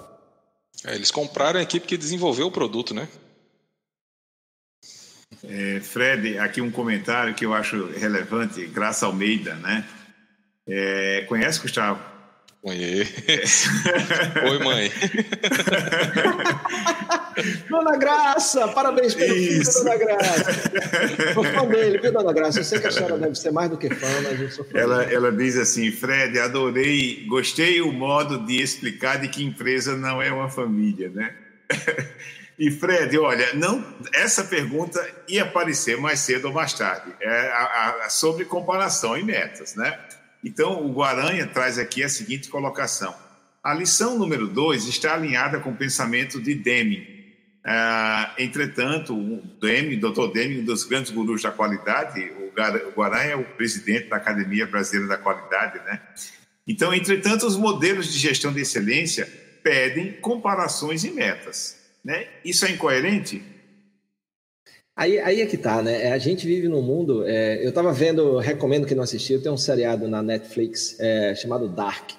É, eles compraram a equipe que desenvolveu o produto, né? É, Fred, aqui um comentário que eu acho relevante, Graça Almeida, né? É, conhece, Gustavo? Conheço. Oi, mãe. Dona Graça, parabéns pelo Isso. filho, Dona Graça. Sou fã dele, viu, Dona Graça? Eu sei que a senhora deve ser mais do que fã, mas eu sou fã. Ela, ela diz assim, Fred, adorei, gostei o modo de explicar de que empresa não é uma família, né? E Fred, olha, não, essa pergunta ia aparecer mais cedo ou mais tarde, é a, a, sobre comparação e metas, né? Então, o Guaranha traz aqui a seguinte colocação: a lição número dois está alinhada com o pensamento de Deming. Ah, entretanto, o Deming, Dr. Deming, um dos grandes gurus da qualidade, o Guaranha é o presidente da Academia Brasileira da Qualidade, né? Então, entretanto, os modelos de gestão de excelência pedem comparações e metas. Né? Isso é incoerente? Aí, aí é que tá, né? É, a gente vive num mundo. É, eu estava vendo, recomendo que não assistiu, tem um seriado na Netflix é, chamado Dark.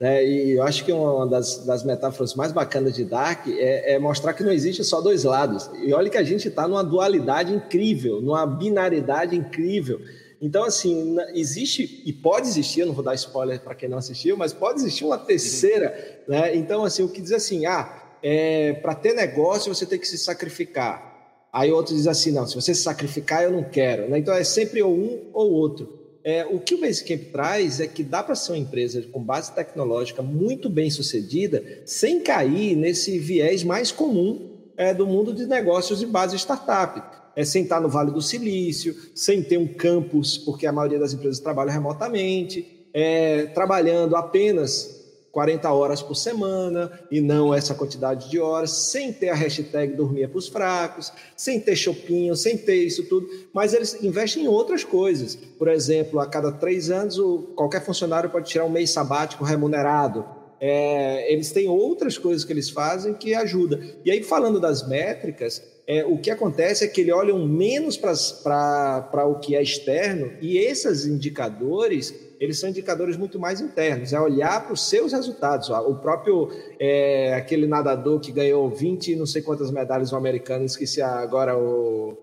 Né? E eu acho que uma das, das metáforas mais bacanas de Dark é, é, mostrar que não existe só dois lados. E olha que a gente está numa dualidade incrível, numa binaridade incrível. Então, assim, existe, e pode existir, eu não vou dar spoiler para quem não assistiu, mas pode existir uma terceira. Né? Então, assim, o que diz assim, ah é, para ter negócio você tem que se sacrificar. Aí outro diz assim, não, se você se sacrificar eu não quero. Né? Então é sempre ou um ou outro. É, o que o Basecamp traz é que dá para ser uma empresa com base tecnológica muito bem sucedida, sem cair nesse viés mais comum é, do mundo de negócios de base startup. É, sem estar no Vale do Silício, sem ter um campus, porque a maioria das empresas trabalha remotamente, é, trabalhando apenas 40 horas por semana e não essa quantidade de horas, sem ter a hashtag dormia para os fracos, sem ter shopping, sem ter isso tudo, mas eles investem em outras coisas. Por exemplo, a cada três anos, qualquer funcionário pode tirar um mês sabático remunerado. É, eles têm outras coisas que eles fazem que ajudam. E aí, falando das métricas, é, o que acontece é que eles olham menos para o que é externo e esses indicadores eles são indicadores muito mais internos, é olhar para os seus resultados. O próprio, é, aquele nadador que ganhou 20 não sei quantas medalhas no americano, esqueci agora o...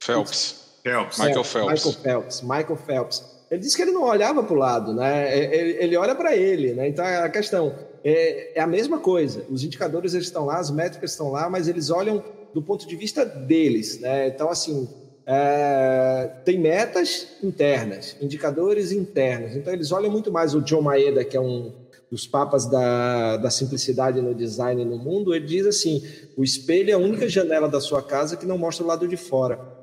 Phelps. Phelps. Michael Phelps. Michael Phelps. Michael Phelps. Ele disse que ele não olhava para o lado, né? Ele, ele olha para ele, né? Então a questão é, é, a mesma coisa. Os indicadores eles estão lá, as métricas estão lá, mas eles olham do ponto de vista deles, né? Então assim, é, tem metas internas, indicadores internos. Então, eles olham muito mais o John Maeda, que é um dos papas da, da simplicidade no design no mundo. Ele diz assim: o espelho é a única janela da sua casa que não mostra o lado de fora.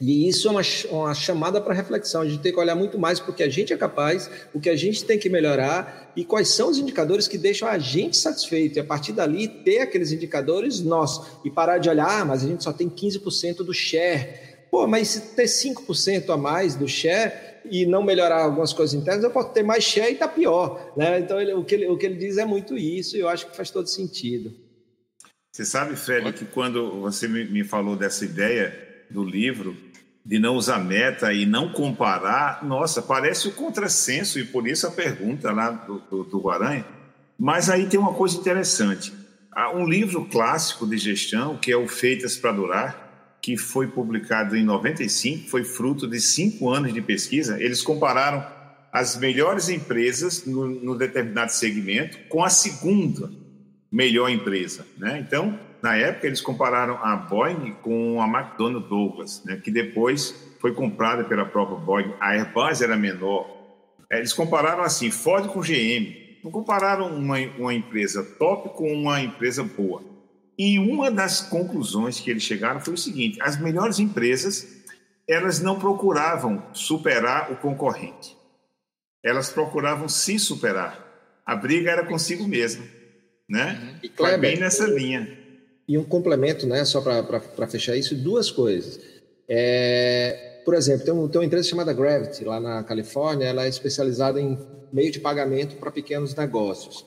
E isso é uma, uma chamada para reflexão. A gente tem que olhar muito mais para o que a gente é capaz, o que a gente tem que melhorar e quais são os indicadores que deixam a gente satisfeito. E a partir dali, ter aqueles indicadores nossos. E parar de olhar, ah, mas a gente só tem 15% do share. Pô, mas se ter 5% a mais do share e não melhorar algumas coisas internas, eu posso ter mais share e tá pior. Né? Então, ele, o, que ele, o que ele diz é muito isso e eu acho que faz todo sentido. Você sabe, Fred, que quando você me falou dessa ideia do livro, de não usar meta e não comparar, nossa, parece o contrassenso, e por isso a pergunta lá do, do, do Guaranha. Mas aí tem uma coisa interessante. Há um livro clássico de gestão, que é o Feitas para Durar, que foi publicado em 95, foi fruto de cinco anos de pesquisa. Eles compararam as melhores empresas no, no determinado segmento com a segunda melhor empresa. Né? Então, na época, eles compararam a Boeing com a McDonnell Douglas, né? que depois foi comprada pela própria Boeing. A Airbus era menor. É, eles compararam assim, Ford com GM. Não compararam uma, uma empresa top com uma empresa boa. E uma das conclusões que eles chegaram foi o seguinte: as melhores empresas elas não procuravam superar o concorrente, elas procuravam se superar. A briga era consigo mesma, né? E Kleber, bem nessa linha. E um complemento, né? Só para fechar isso, duas coisas. É, por exemplo, tem, um, tem uma empresa chamada Gravity lá na Califórnia. Ela é especializada em meio de pagamento para pequenos negócios.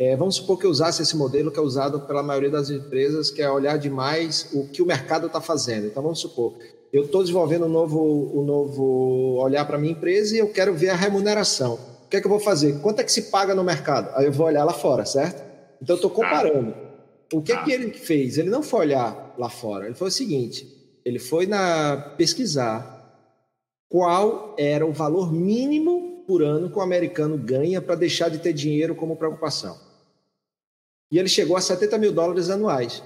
É, vamos supor que eu usasse esse modelo que é usado pela maioria das empresas, que é olhar demais o que o mercado está fazendo. Então, vamos supor, eu estou desenvolvendo um novo, um novo olhar para a minha empresa e eu quero ver a remuneração. O que é que eu vou fazer? Quanto é que se paga no mercado? Aí eu vou olhar lá fora, certo? Então, eu estou comparando. O que é que ele fez? Ele não foi olhar lá fora. Ele foi o seguinte, ele foi na pesquisar qual era o valor mínimo por ano que o americano ganha para deixar de ter dinheiro como preocupação. E ele chegou a 70 mil dólares anuais.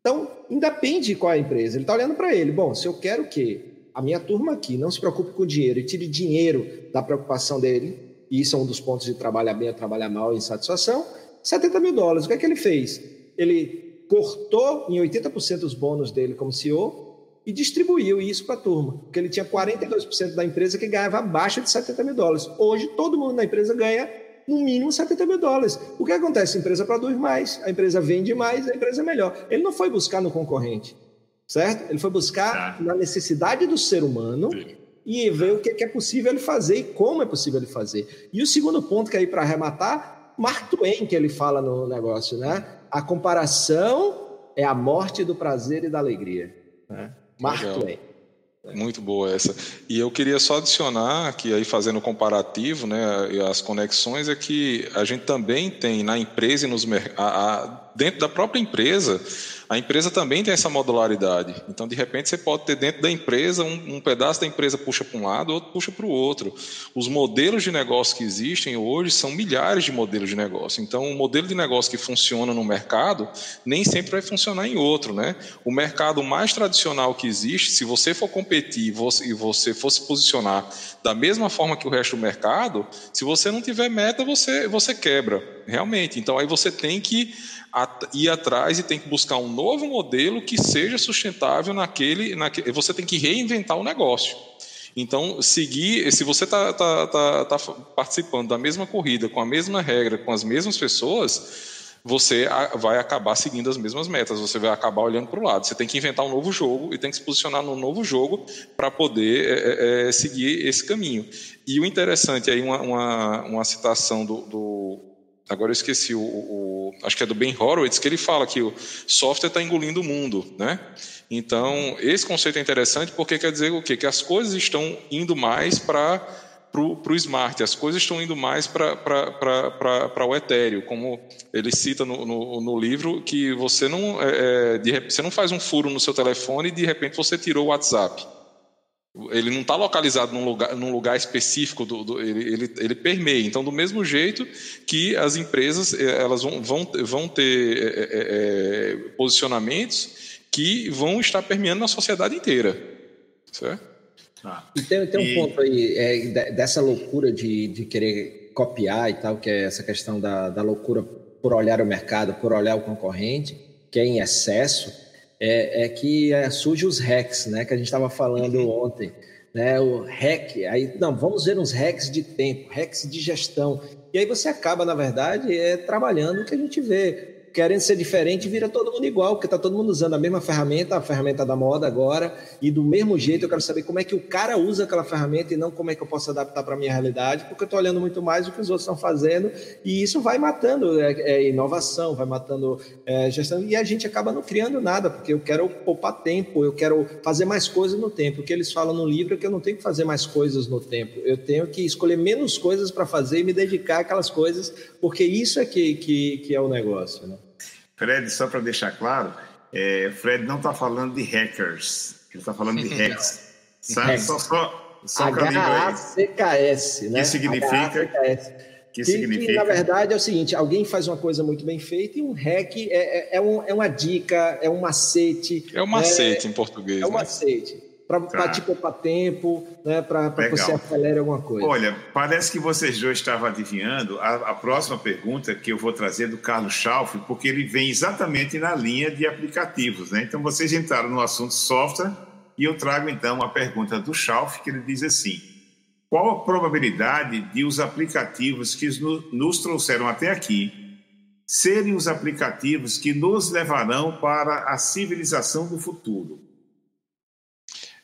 Então, independe qual é a empresa. Ele está olhando para ele. Bom, se eu quero que a minha turma aqui não se preocupe com dinheiro e tire dinheiro da preocupação dele, e isso é um dos pontos de trabalhar bem ou trabalhar mal em satisfação, 70 mil dólares. O que é que ele fez? Ele cortou em 80% os bônus dele como CEO e distribuiu isso para a turma, porque ele tinha 42% da empresa que ganhava abaixo de 70 mil dólares. Hoje, todo mundo na empresa ganha no mínimo 70 mil dólares. O que acontece? A empresa produz mais, a empresa vende mais, a empresa é melhor. Ele não foi buscar no concorrente, certo? Ele foi buscar tá. na necessidade do ser humano Sim. e ver o que é possível ele fazer e como é possível ele fazer. E o segundo ponto que é aí para arrematar, Mark Twain que ele fala no negócio, né? A comparação é a morte do prazer e da alegria. Né? Mark Legal. Twain. Muito boa essa. E eu queria só adicionar que aí fazendo o comparativo, né, as conexões é que a gente também tem na empresa e nos dentro da própria empresa a empresa também tem essa modularidade. Então, de repente, você pode ter dentro da empresa, um, um pedaço da empresa puxa para um lado, outro puxa para o outro. Os modelos de negócio que existem hoje são milhares de modelos de negócio. Então, o modelo de negócio que funciona no mercado nem sempre vai funcionar em outro. Né? O mercado mais tradicional que existe, se você for competir e você, for se posicionar da mesma forma que o resto do mercado, se você não tiver meta, você, você quebra, realmente. Então, aí você tem que ir atrás e tem que buscar um novo modelo que seja sustentável naquele, naquele você tem que reinventar o negócio. Então, seguir, se você está tá, tá, tá participando da mesma corrida, com a mesma regra, com as mesmas pessoas, você vai acabar seguindo as mesmas metas, você vai acabar olhando para o lado. Você tem que inventar um novo jogo e tem que se posicionar num novo jogo para poder é, é, seguir esse caminho. E o interessante aí, uma, uma, uma citação do, do agora eu esqueci, o, o, acho que é do Ben Horowitz, que ele fala que o software está engolindo o mundo, né? Então, esse conceito é interessante porque quer dizer o quê? Que as coisas estão indo mais para para o smart. As coisas estão indo mais para o etéreo, como ele cita no, no, no livro, que você não, é, é de, você não faz um furo no seu telefone e de repente você tirou o WhatsApp. Ele não está localizado num lugar, num lugar específico, do, do ele, ele, ele, permeia. Então, do mesmo jeito que as empresas eh, elas vão, vão, vão ter é, é, posicionamentos que vão estar permeando na sociedade inteira. Certo? Ah. E tem, tem um e... ponto aí é, dessa loucura de, de querer copiar e tal, que é essa questão da, da loucura por olhar o mercado, por olhar o concorrente, que é em excesso, é, é que é, surge os hacks, né, que a gente estava falando uhum. ontem. Né, o hack, aí, não, vamos ver uns hacks de tempo, hacks de gestão. E aí você acaba, na verdade, é, trabalhando o que a gente vê querendo ser diferente, vira todo mundo igual, porque está todo mundo usando a mesma ferramenta, a ferramenta da moda agora, e do mesmo jeito eu quero saber como é que o cara usa aquela ferramenta e não como é que eu posso adaptar para a minha realidade, porque eu estou olhando muito mais o que os outros estão fazendo, e isso vai matando é, é, inovação, vai matando é, gestão, e a gente acaba não criando nada, porque eu quero poupar tempo, eu quero fazer mais coisas no tempo. O que eles falam no livro é que eu não tenho que fazer mais coisas no tempo, eu tenho que escolher menos coisas para fazer e me dedicar àquelas coisas, porque isso é que, que, que é o negócio. Né? Fred, só para deixar claro, é, Fred não está falando de hackers, ele está falando de hacks. Sabe? Só, só, só H-A-C-K-S, né? Que significa? Que, que, significa? Que, na verdade, é o seguinte: alguém faz uma coisa muito bem feita e um hack é, é, é, um, é uma dica, é um macete. É um macete em português. É um né? macete para tá. te poupar tempo, né, para você acelerar alguma coisa. Olha, parece que vocês dois estavam adivinhando a, a próxima pergunta que eu vou trazer do Carlos Schauf, porque ele vem exatamente na linha de aplicativos. Né? Então, vocês entraram no assunto software e eu trago então a pergunta do Schauf, que ele diz assim: qual a probabilidade de os aplicativos que nos trouxeram até aqui serem os aplicativos que nos levarão para a civilização do futuro?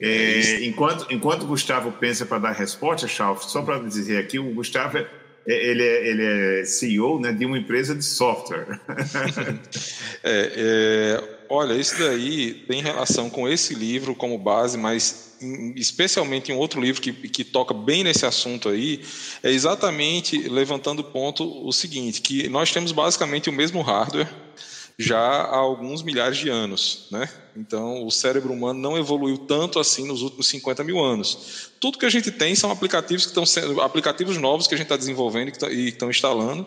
É, enquanto, enquanto o Gustavo pensa para dar resposta, Schauf, só para dizer aqui, o Gustavo é, é, ele, é, ele é CEO né, de uma empresa de software. é, é, olha, isso daí tem relação com esse livro como base, mas especialmente em outro livro que, que toca bem nesse assunto aí, é exatamente levantando o ponto o seguinte, que nós temos basicamente o mesmo hardware, já há alguns milhares de anos. Né? Então, o cérebro humano não evoluiu tanto assim nos últimos 50 mil anos. Tudo que a gente tem são aplicativos que estão sendo aplicativos novos que a gente está desenvolvendo tá, e estão instalando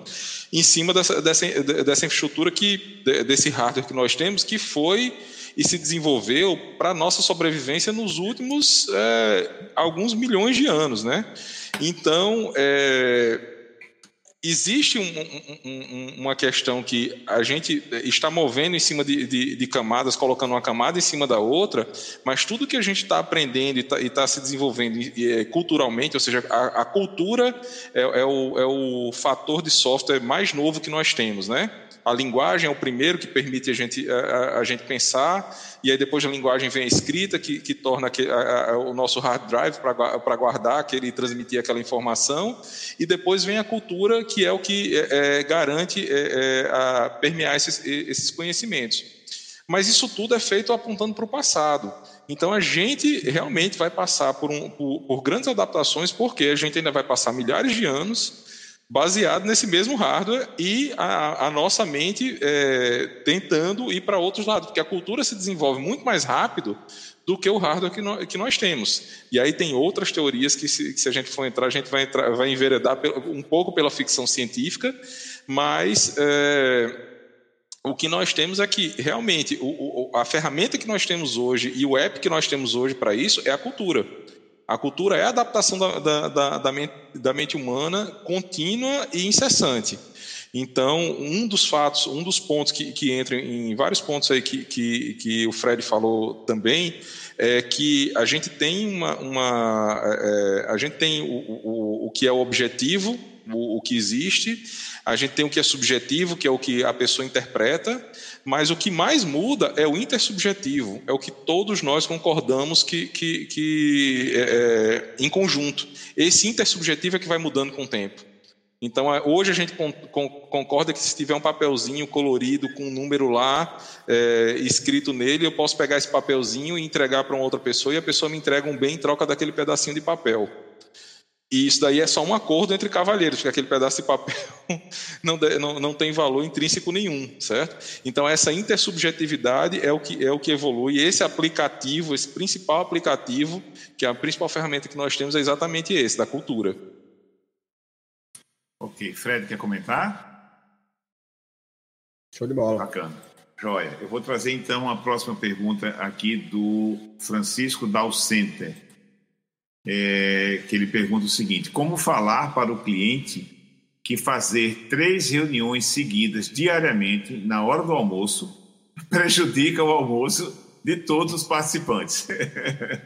em cima dessa, dessa, dessa infraestrutura que desse hardware que nós temos que foi e se desenvolveu para nossa sobrevivência nos últimos é, alguns milhões de anos, né? Então, é, Existe um, um, uma questão que a gente está movendo em cima de, de, de, camadas, colocando uma camada em cima da outra, mas tudo que a gente está aprendendo e está tá se desenvolvendo é, culturalmente, ou seja, a, a cultura é, é, o, é o fator de software mais novo que nós temos, né? A linguagem é o primeiro que permite a gente, a, a gente pensar, e aí depois da linguagem vem a escrita, que, que torna aquele, a, o nosso hard drive para guardar aquele transmitir aquela informação, e depois vem a cultura, que é o que é, é, garante é, é a permear esses, esses conhecimentos. Mas isso tudo é feito apontando para o passado. Então a gente realmente vai passar por, um, por, por grandes adaptações, porque a gente ainda vai passar milhares de anos baseado nesse mesmo hardware e a, a nossa mente é, tentando ir para outros lados, porque a cultura se desenvolve muito mais rápido do que o hardware que, no, que nós temos. E aí tem outras teorias que se, que se, a gente for entrar, a gente vai, entrar, vai enveredar um pouco pela ficção científica, mas é, o que nós temos é que realmente o, o, a ferramenta que nós temos hoje e o app que nós temos hoje para isso é a cultura. A cultura é a adaptação da, da, da, da, mente, da mente humana contínua e incessante. Então, um dos fatos, um dos pontos que, que entra em vários pontos aí que, que, que o Fred falou também, é que a gente tem uma, uma é, a gente tem o, o, o que é o objetivo, o, o que existe, a gente tem o que é subjetivo, que é o que a pessoa interpreta, mas o que mais muda é o intersubjetivo, é o que todos nós concordamos que, que, que é, é, em conjunto. Esse intersubjetivo é que vai mudando com o tempo. Então, é, hoje a gente concorda que se tiver um papelzinho colorido com um número lá é, escrito nele, eu posso pegar esse papelzinho e entregar para uma outra pessoa e a pessoa me entrega um bem em troca daquele pedacinho de papel. E isso daí é só um acordo entre cavalheiros, porque aquele pedaço de papel não, não, não tem valor intrínseco nenhum, certo? Então, essa intersubjetividade é o, que, é o que evolui. Esse aplicativo, esse principal aplicativo, que é a principal ferramenta que nós temos, é exatamente esse, da cultura. Fred, quer comentar? Show de bola. Bacana. Joia. Eu vou trazer então a próxima pergunta aqui do Francisco Dalcenter é, que ele pergunta o seguinte: como falar para o cliente que fazer três reuniões seguidas diariamente na hora do almoço prejudica o almoço de todos os participantes?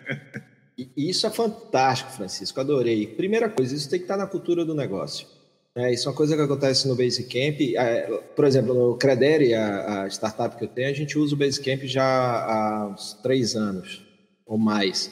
isso é fantástico, Francisco. Adorei. Primeira coisa, isso tem que estar na cultura do negócio. É, isso é uma coisa que acontece no Basecamp. É, por exemplo, no Credere, a, a, startup que eu tenho, a gente usa o Basecamp já há uns três anos ou mais.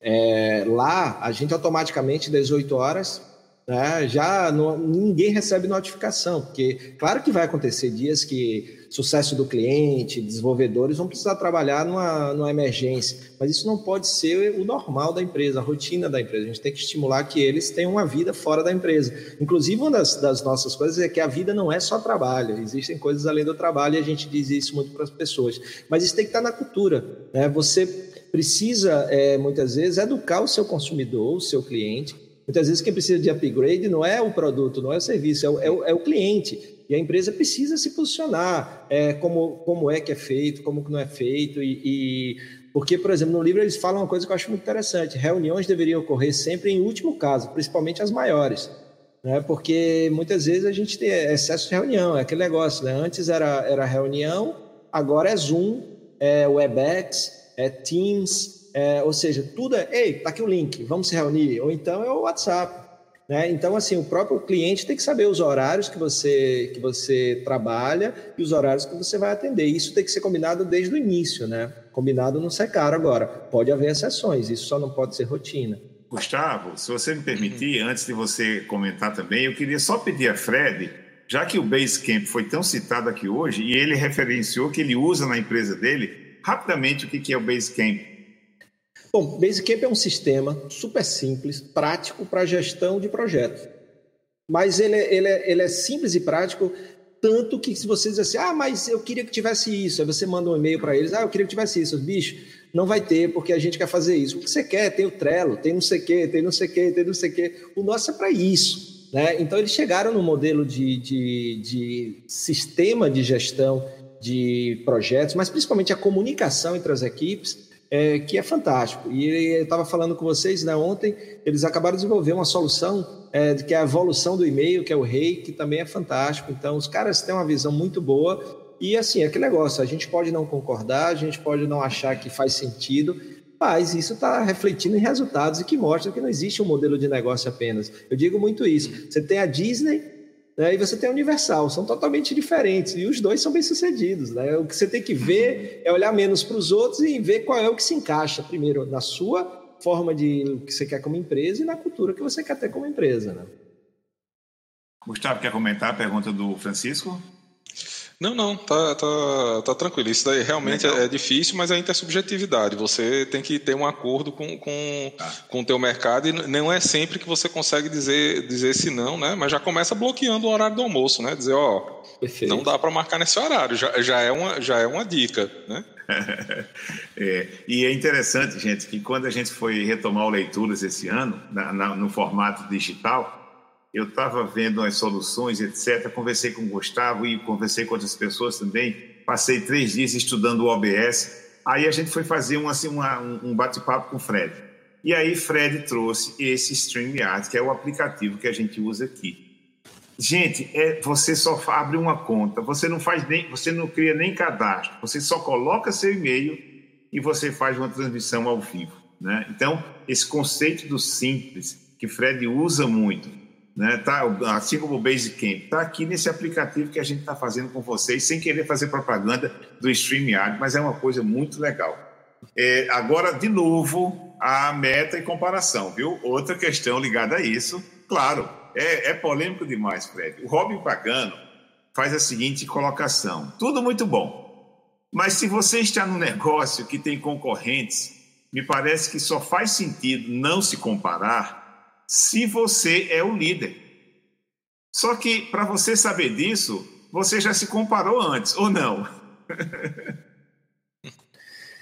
É, lá, a gente automaticamente, 18 horas, né, já não, ninguém recebe notificação, porque claro que vai acontecer dias que sucesso do cliente, desenvolvedores vão precisar trabalhar numa, numa emergência, mas isso não pode ser o normal da empresa, a rotina da empresa. A gente tem que estimular que eles tenham uma vida fora da empresa. Inclusive, uma das, das nossas coisas é que a vida não é só trabalho, existem coisas além do trabalho e a gente diz isso muito para as pessoas. Mas isso tem que estar na cultura. Né? Você precisa, é, muitas vezes, educar o seu consumidor, o seu cliente. Muitas vezes, quem precisa de upgrade não é o produto, não é o serviço, é o, é o, é o cliente. E a empresa precisa se posicionar é, como, como é que é feito, como que não é feito. E, e, Porque, por exemplo, no livro eles falam uma coisa que eu acho muito interessante: reuniões deveriam ocorrer sempre em último caso, principalmente as maiores. Né? Porque muitas vezes a gente tem excesso de reunião, é aquele negócio. Né? Antes era, era reunião, agora é Zoom, é Webex, é Teams, é, ou seja, tudo é, ei, tá aqui o link, vamos se reunir, ou então é o WhatsApp. Né? Então, assim, o próprio cliente tem que saber os horários que você, que você trabalha e os horários que você vai atender. Isso tem que ser combinado desde o início, né? Combinado não ser caro agora. Pode haver exceções, isso só não pode ser rotina. Gustavo, se você me permitir, uhum. antes de você comentar também, eu queria só pedir a Fred, já que o Basecamp foi tão citado aqui hoje, e ele referenciou que ele usa na empresa dele, rapidamente o que é o Basecamp. Bom, Basecamp é um sistema super simples, prático para gestão de projetos. Mas ele é, ele, é, ele é simples e prático, tanto que se você diz assim, ah, mas eu queria que tivesse isso, aí você manda um e-mail para eles, ah, eu queria que tivesse isso, bicho, não vai ter, porque a gente quer fazer isso. O que você quer? Tem o Trello, tem não sei o quê, tem não sei o quê, tem não sei o quê. O nosso é para isso. Né? Então, eles chegaram no modelo de, de, de sistema de gestão de projetos, mas principalmente a comunicação entre as equipes, é, que é fantástico. E eu estava falando com vocês né, ontem, eles acabaram de desenvolver uma solução é, que é a evolução do e-mail, que é o REI, que também é fantástico. Então, os caras têm uma visão muito boa. E assim, é aquele negócio, a gente pode não concordar, a gente pode não achar que faz sentido, mas isso está refletindo em resultados e que mostra que não existe um modelo de negócio apenas. Eu digo muito isso. Você tem a Disney, né? E você tem a Universal, são totalmente diferentes e os dois são bem sucedidos. Né? O que você tem que ver é olhar menos para os outros e ver qual é o que se encaixa primeiro na sua forma de o que você quer como empresa e na cultura que você quer ter como empresa. Né? Gustavo, quer comentar a pergunta do Francisco? Não, não, tá, tá, tá tranquilo. Isso daí realmente é, é, difícil, mas é intersubjetividade. Você tem que ter um acordo com, com, tá. com o teu mercado e não é sempre que você consegue dizer, dizer se não, né? Mas já começa bloqueando o horário do almoço, né? Dizer, ó, Perfeito. não dá para marcar nesse horário. Já, já, é uma, já é uma dica, né? é, e é interessante, gente, que quando a gente foi retomar o Leituras esse ano, na, na, no formato digital, eu estava vendo as soluções, etc. Conversei com o Gustavo e conversei com outras pessoas também. Passei três dias estudando o OBS. Aí a gente foi fazer um, assim, uma, um bate-papo com o Fred. E aí Fred trouxe esse StreamYard, que é o aplicativo que a gente usa aqui. Gente, é, você só abre uma conta, você não faz nem, você não cria nem cadastro, você só coloca seu e-mail e você faz uma transmissão ao vivo, né? Então, esse conceito do simples que Fred usa muito, né? Tá, assim como o Basecamp, está aqui nesse aplicativo que a gente está fazendo com vocês, sem querer fazer propaganda do StreamYard, mas é uma coisa muito legal. É, agora, de novo, a meta e comparação, viu? Outra questão ligada a isso, claro, é, é polêmico demais, Fred. O Robin Pagano faz a seguinte colocação: tudo muito bom, mas se você está num negócio que tem concorrentes, me parece que só faz sentido não se comparar se você é o líder. Só que para você saber disso, você já se comparou antes, ou não?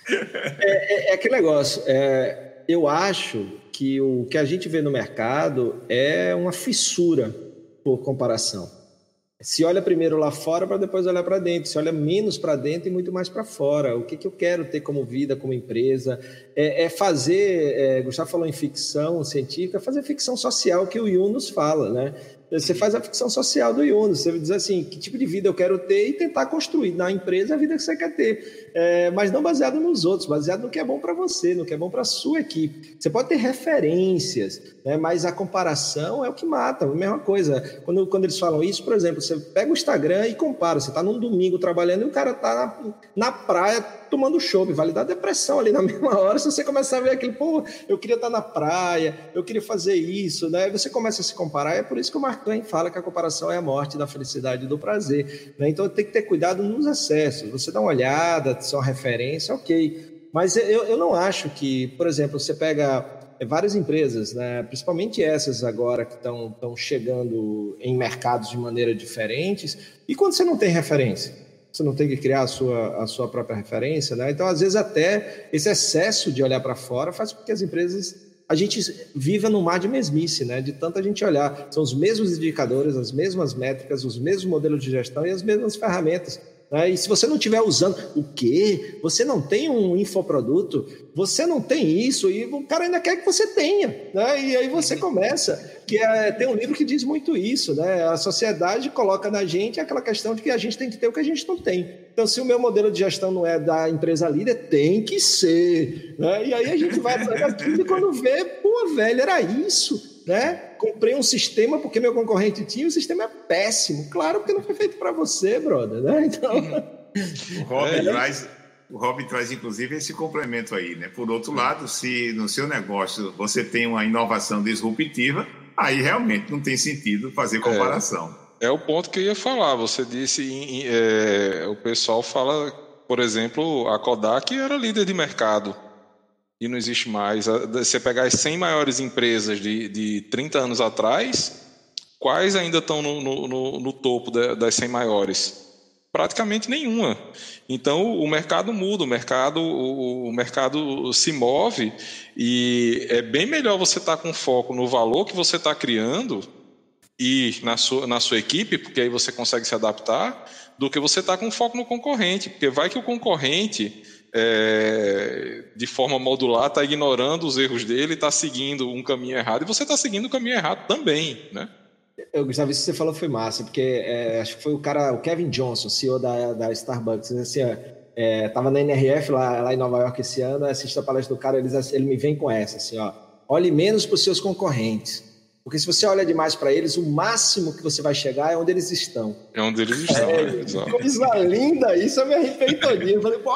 é, é, é aquele negócio. É, eu acho que o que a gente vê no mercado é uma fissura por comparação. Se olha primeiro lá fora para depois olhar para dentro. Se olha menos para dentro e muito mais para fora. O que, que eu quero ter como vida, como empresa? É, é fazer. É, Gustavo falou em ficção científica, fazer ficção social que o Yunus fala, né? Você faz a ficção social do Yunus, você diz assim, que tipo de vida eu quero ter e tentar construir na empresa a vida que você quer ter. É, mas não baseado nos outros, baseado no que é bom para você, no que é bom para sua equipe. Você pode ter referências, né, mas a comparação é o que mata. A mesma coisa, quando, quando eles falam isso, por exemplo, você pega o Instagram e compara. Você está num domingo trabalhando e o cara está na, na praia tomando chope, vale dar depressão ali na mesma hora. Se você começar a ver aquilo, pô, eu queria estar na praia, eu queria fazer isso, né? Você começa a se comparar. É por isso que o Mark Twain fala que a comparação é a morte da felicidade e do prazer. Né? Então tem que ter cuidado nos excessos. Você dá uma olhada, só referência, ok. Mas eu, eu não acho que, por exemplo, você pega é, várias empresas, né, principalmente essas agora que estão chegando em mercados de maneira diferentes, e quando você não tem referência? você não tem que criar a sua, a sua própria referência, né? Então, às vezes, até esse excesso de olhar para fora faz com que as empresas a gente viva no mar de mesmice, né? De tanta gente olhar. São os mesmos indicadores, as mesmas métricas, os mesmos modelos de gestão e as mesmas ferramentas. Né? E se você não estiver usando o quê? Você não tem um infoproduto, você não tem isso, e o cara ainda quer que você tenha. Né? E aí você começa. Que é, tem um livro que diz muito isso, né? A sociedade coloca na gente aquela questão de que a gente tem que ter o que a gente não tem. Então, se o meu modelo de gestão não é da empresa líder, tem que ser. Né? E aí a gente vai atrás daquilo e quando vê, pô, velho, era isso né? Comprei um sistema porque meu concorrente tinha, o sistema é péssimo. Claro, porque não foi feito para você, brother, né? Então. O Robin é. traz. O Robin traz, inclusive, esse complemento aí, né? Por outro lado, se no seu negócio você tem uma inovação disruptiva, aí realmente não tem sentido fazer comparação. É, é o ponto que eu ia falar. Você disse, em, é, o pessoal fala, por exemplo, a Kodak era líder de mercado e não existe mais. Você pegar as 100 maiores empresas de, de 30 anos atrás, quais ainda estão no, no, no topo das 100 maiores? Praticamente nenhuma. Então o mercado muda, o mercado, o, o mercado se move e é bem melhor você estar tá com foco no valor que você está criando e na sua, na sua equipe, porque aí você consegue se adaptar, do que você estar tá com foco no concorrente, porque vai que o concorrente é, de forma modular, está ignorando os erros dele, está seguindo um caminho errado, e você está seguindo o caminho errado também, né? Eu, Gustavo, isso que você falou foi massa, porque é, acho que foi o cara, o Kevin Johnson, CEO da, da Starbucks, assim, é, tava na NRF lá, lá em Nova York esse ano, assisti a palestra do cara, ele, ele me vem com essa, assim, ó, olhe menos para os seus concorrentes, porque se você olha demais para eles, o máximo que você vai chegar é onde eles estão. É onde eles estão, é, é Coisa linda, isso eu me arrepiei todinho. Eu falei, pô!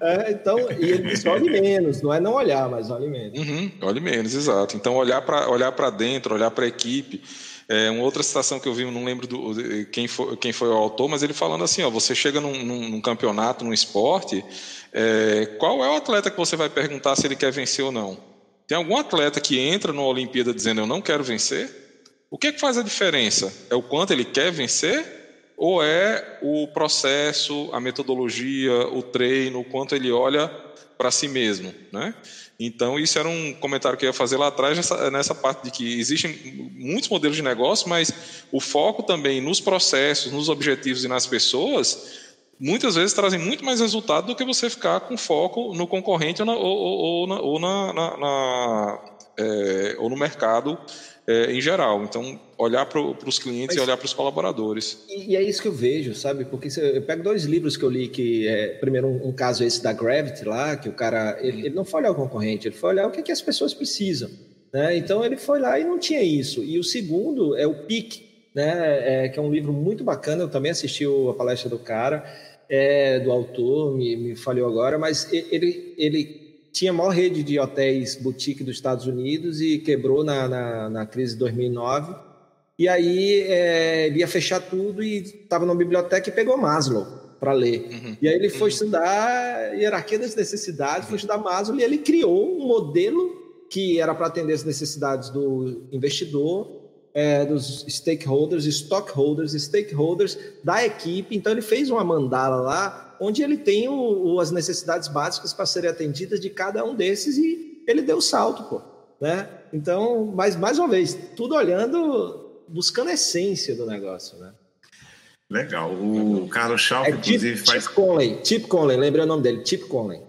É, então, e ele disse, olhe menos, não é não olhar, mas olhe menos. Uhum, olhe menos, exato. Então, olhar para olhar dentro, olhar para a equipe. É, uma outra citação que eu vi, não lembro do, quem, foi, quem foi o autor, mas ele falando assim: ó, você chega num, num, num campeonato, num esporte, é, qual é o atleta que você vai perguntar se ele quer vencer ou não? Tem algum atleta que entra numa Olimpíada dizendo eu não quero vencer? O que, é que faz a diferença? É o quanto ele quer vencer? Ou é o processo, a metodologia, o treino, o quanto ele olha para si mesmo, né? Então, isso era um comentário que eu ia fazer lá atrás, nessa, nessa, parte de que existem muitos modelos de negócio, mas o foco também nos processos, nos objetivos e nas pessoas muitas vezes trazem muito mais resultado do que você ficar com foco no concorrente ou, na, ou, ou, na, ou, na, na é, ou no mercado é, em geral. Então, olhar para os clientes Mas, e olhar para os colaboradores. E, e, é isso que eu vejo, sabe? Porque eu pego dois livros que eu li, que é, primeiro um, um caso esse da Gravity lá, que o cara, ele, ele, não foi olhar o concorrente, ele foi olhar o que, que as pessoas precisam. Né? Então, ele foi lá e não tinha isso. E o segundo é o PIC, né? É, que é um livro muito bacana, eu também assisti a palestra do cara, é, do autor, me, me falhou agora, mas ele, ele tinha a maior rede de hotéis boutique dos Estados Unidos e quebrou na, na, na crise de 2009. E aí é, ele ia fechar tudo e estava na biblioteca e pegou Maslow para ler. Uhum. E aí ele foi uhum. estudar hierarquia das necessidades, foi estudar Maslow e ele criou um modelo que era para atender as necessidades do investidor, é, dos stakeholders, stockholders, stakeholders da equipe. Então ele fez uma mandala lá, onde ele tem o, o, as necessidades básicas para serem atendidas de cada um desses e ele deu o salto, pô, né? Então, mas mais uma vez, tudo olhando, buscando a essência do negócio, né? Legal. O Carlos Schauff, é inclusive, Chip, faz. Chip Conley, Chip Conley, lembrei o nome dele, Chip Conley.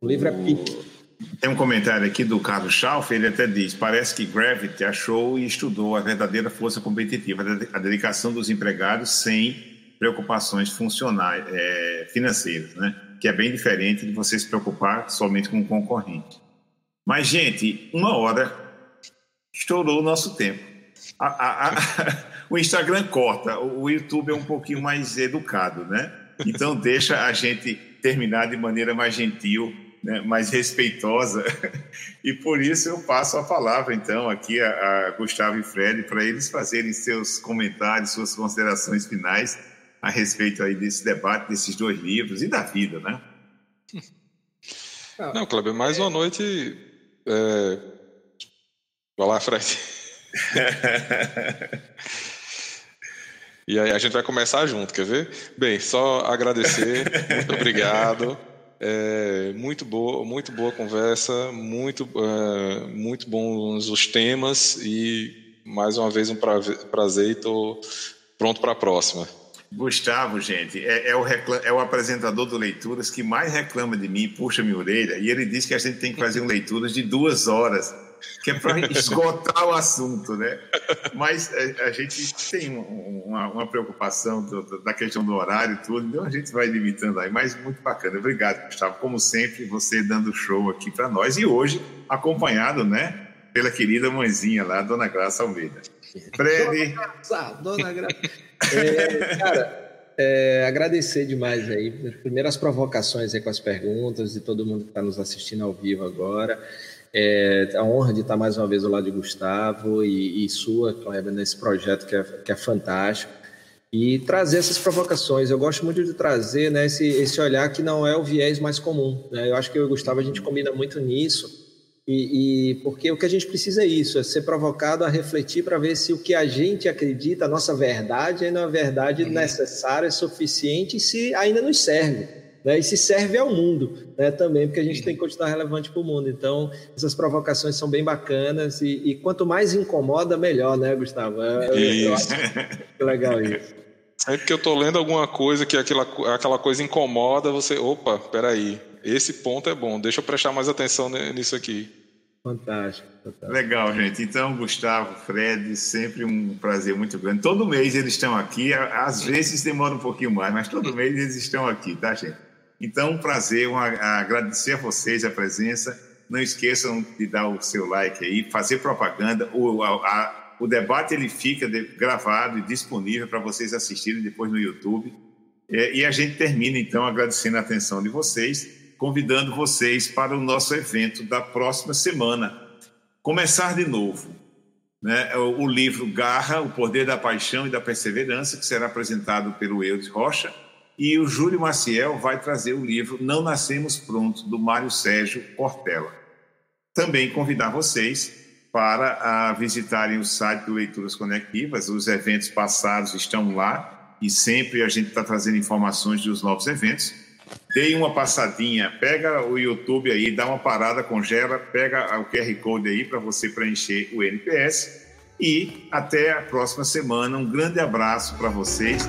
O livro é PIC. Tem um comentário aqui do Carlos Schauff, ele até diz: parece que Gravity achou e estudou a verdadeira força competitiva, a dedicação dos empregados sem preocupações funcionais, é, financeiras, né? que é bem diferente de você se preocupar somente com o concorrente. Mas, gente, uma hora estourou o nosso tempo. A, a, a, o Instagram corta, o YouTube é um pouquinho mais educado, né? Então deixa a gente terminar de maneira mais gentil né, mais respeitosa. E por isso eu passo a palavra, então, aqui a, a Gustavo e Fred, para eles fazerem seus comentários, suas considerações finais a respeito aí desse debate, desses dois livros e da vida, né? Não, Kleber, mais uma noite. É... Vai lá, Fred. e aí a gente vai começar junto, quer ver? Bem, só agradecer, muito obrigado. É, muito boa, muito boa conversa, muito, é, muito bons os temas e mais uma vez um prazer e estou pronto para a próxima. Gustavo, gente, é, é, o é, o apresentador do Leituras que mais reclama de mim, puxa minha orelha, e ele diz que a gente tem que fazer um Leituras de duas horas que é para esgotar o assunto, né? Mas a, é, a gente tem uma, uma preocupação do, da questão do horário e tudo, então a gente vai limitando aí, mas muito bacana. Obrigado, Gustavo. Como sempre, você dando show aqui para nós e hoje acompanhado, né, pela querida mãezinha lá, Dona Graça Almeida. Fred. Dona Graça, Dona Graça. É, cara, é, agradecer demais aí. Primeiro as provocações aí com as perguntas de todo mundo que está nos assistindo ao vivo agora. É a honra de estar mais uma vez ao lado de Gustavo e, e sua, Kleber, nesse projeto que é, que é fantástico. E trazer essas provocações. Eu gosto muito de trazer né, esse, esse olhar que não é o viés mais comum. Né? Eu acho que eu e o Gustavo a gente combina muito nisso. E, e, porque o que a gente precisa é isso, é ser provocado a refletir para ver se o que a gente acredita, a nossa verdade, é uma verdade uhum. necessária, suficiente e se ainda nos serve né? e se serve ao mundo né? também, porque a gente tem que continuar relevante para o mundo. Então, essas provocações são bem bacanas e, e quanto mais incomoda, melhor, né, Gustavo? É, eu, eu acho que legal isso. Sempre que eu estou lendo alguma coisa que aquela, aquela coisa incomoda, você, opa, peraí, esse ponto é bom, deixa eu prestar mais atenção nisso aqui. Fantástico, fantástico, Legal, gente. Então, Gustavo, Fred, sempre um prazer muito grande. Todo mês eles estão aqui, às vezes demora um pouquinho mais, mas todo mês eles estão aqui, tá, gente? Então, um prazer, um, agradecer a vocês a presença. Não esqueçam de dar o seu like aí, fazer propaganda. O, a, a, o debate ele fica de, gravado e disponível para vocês assistirem depois no YouTube. É, e a gente termina então agradecendo a atenção de vocês, convidando vocês para o nosso evento da próxima semana. Começar de novo. Né? O, o livro Garra, O Poder da Paixão e da Perseverança, que será apresentado pelo Eudes Rocha e o Júlio Maciel vai trazer o livro Não Nascemos Prontos, do Mário Sérgio Portela. Também convidar vocês para a, visitarem o site do Leituras Conectivas. Os eventos passados estão lá e sempre a gente está trazendo informações dos novos eventos. Dê uma passadinha, pega o YouTube aí, dá uma parada, congela, pega o QR Code aí para você preencher o NPS. E até a próxima semana. Um grande abraço para vocês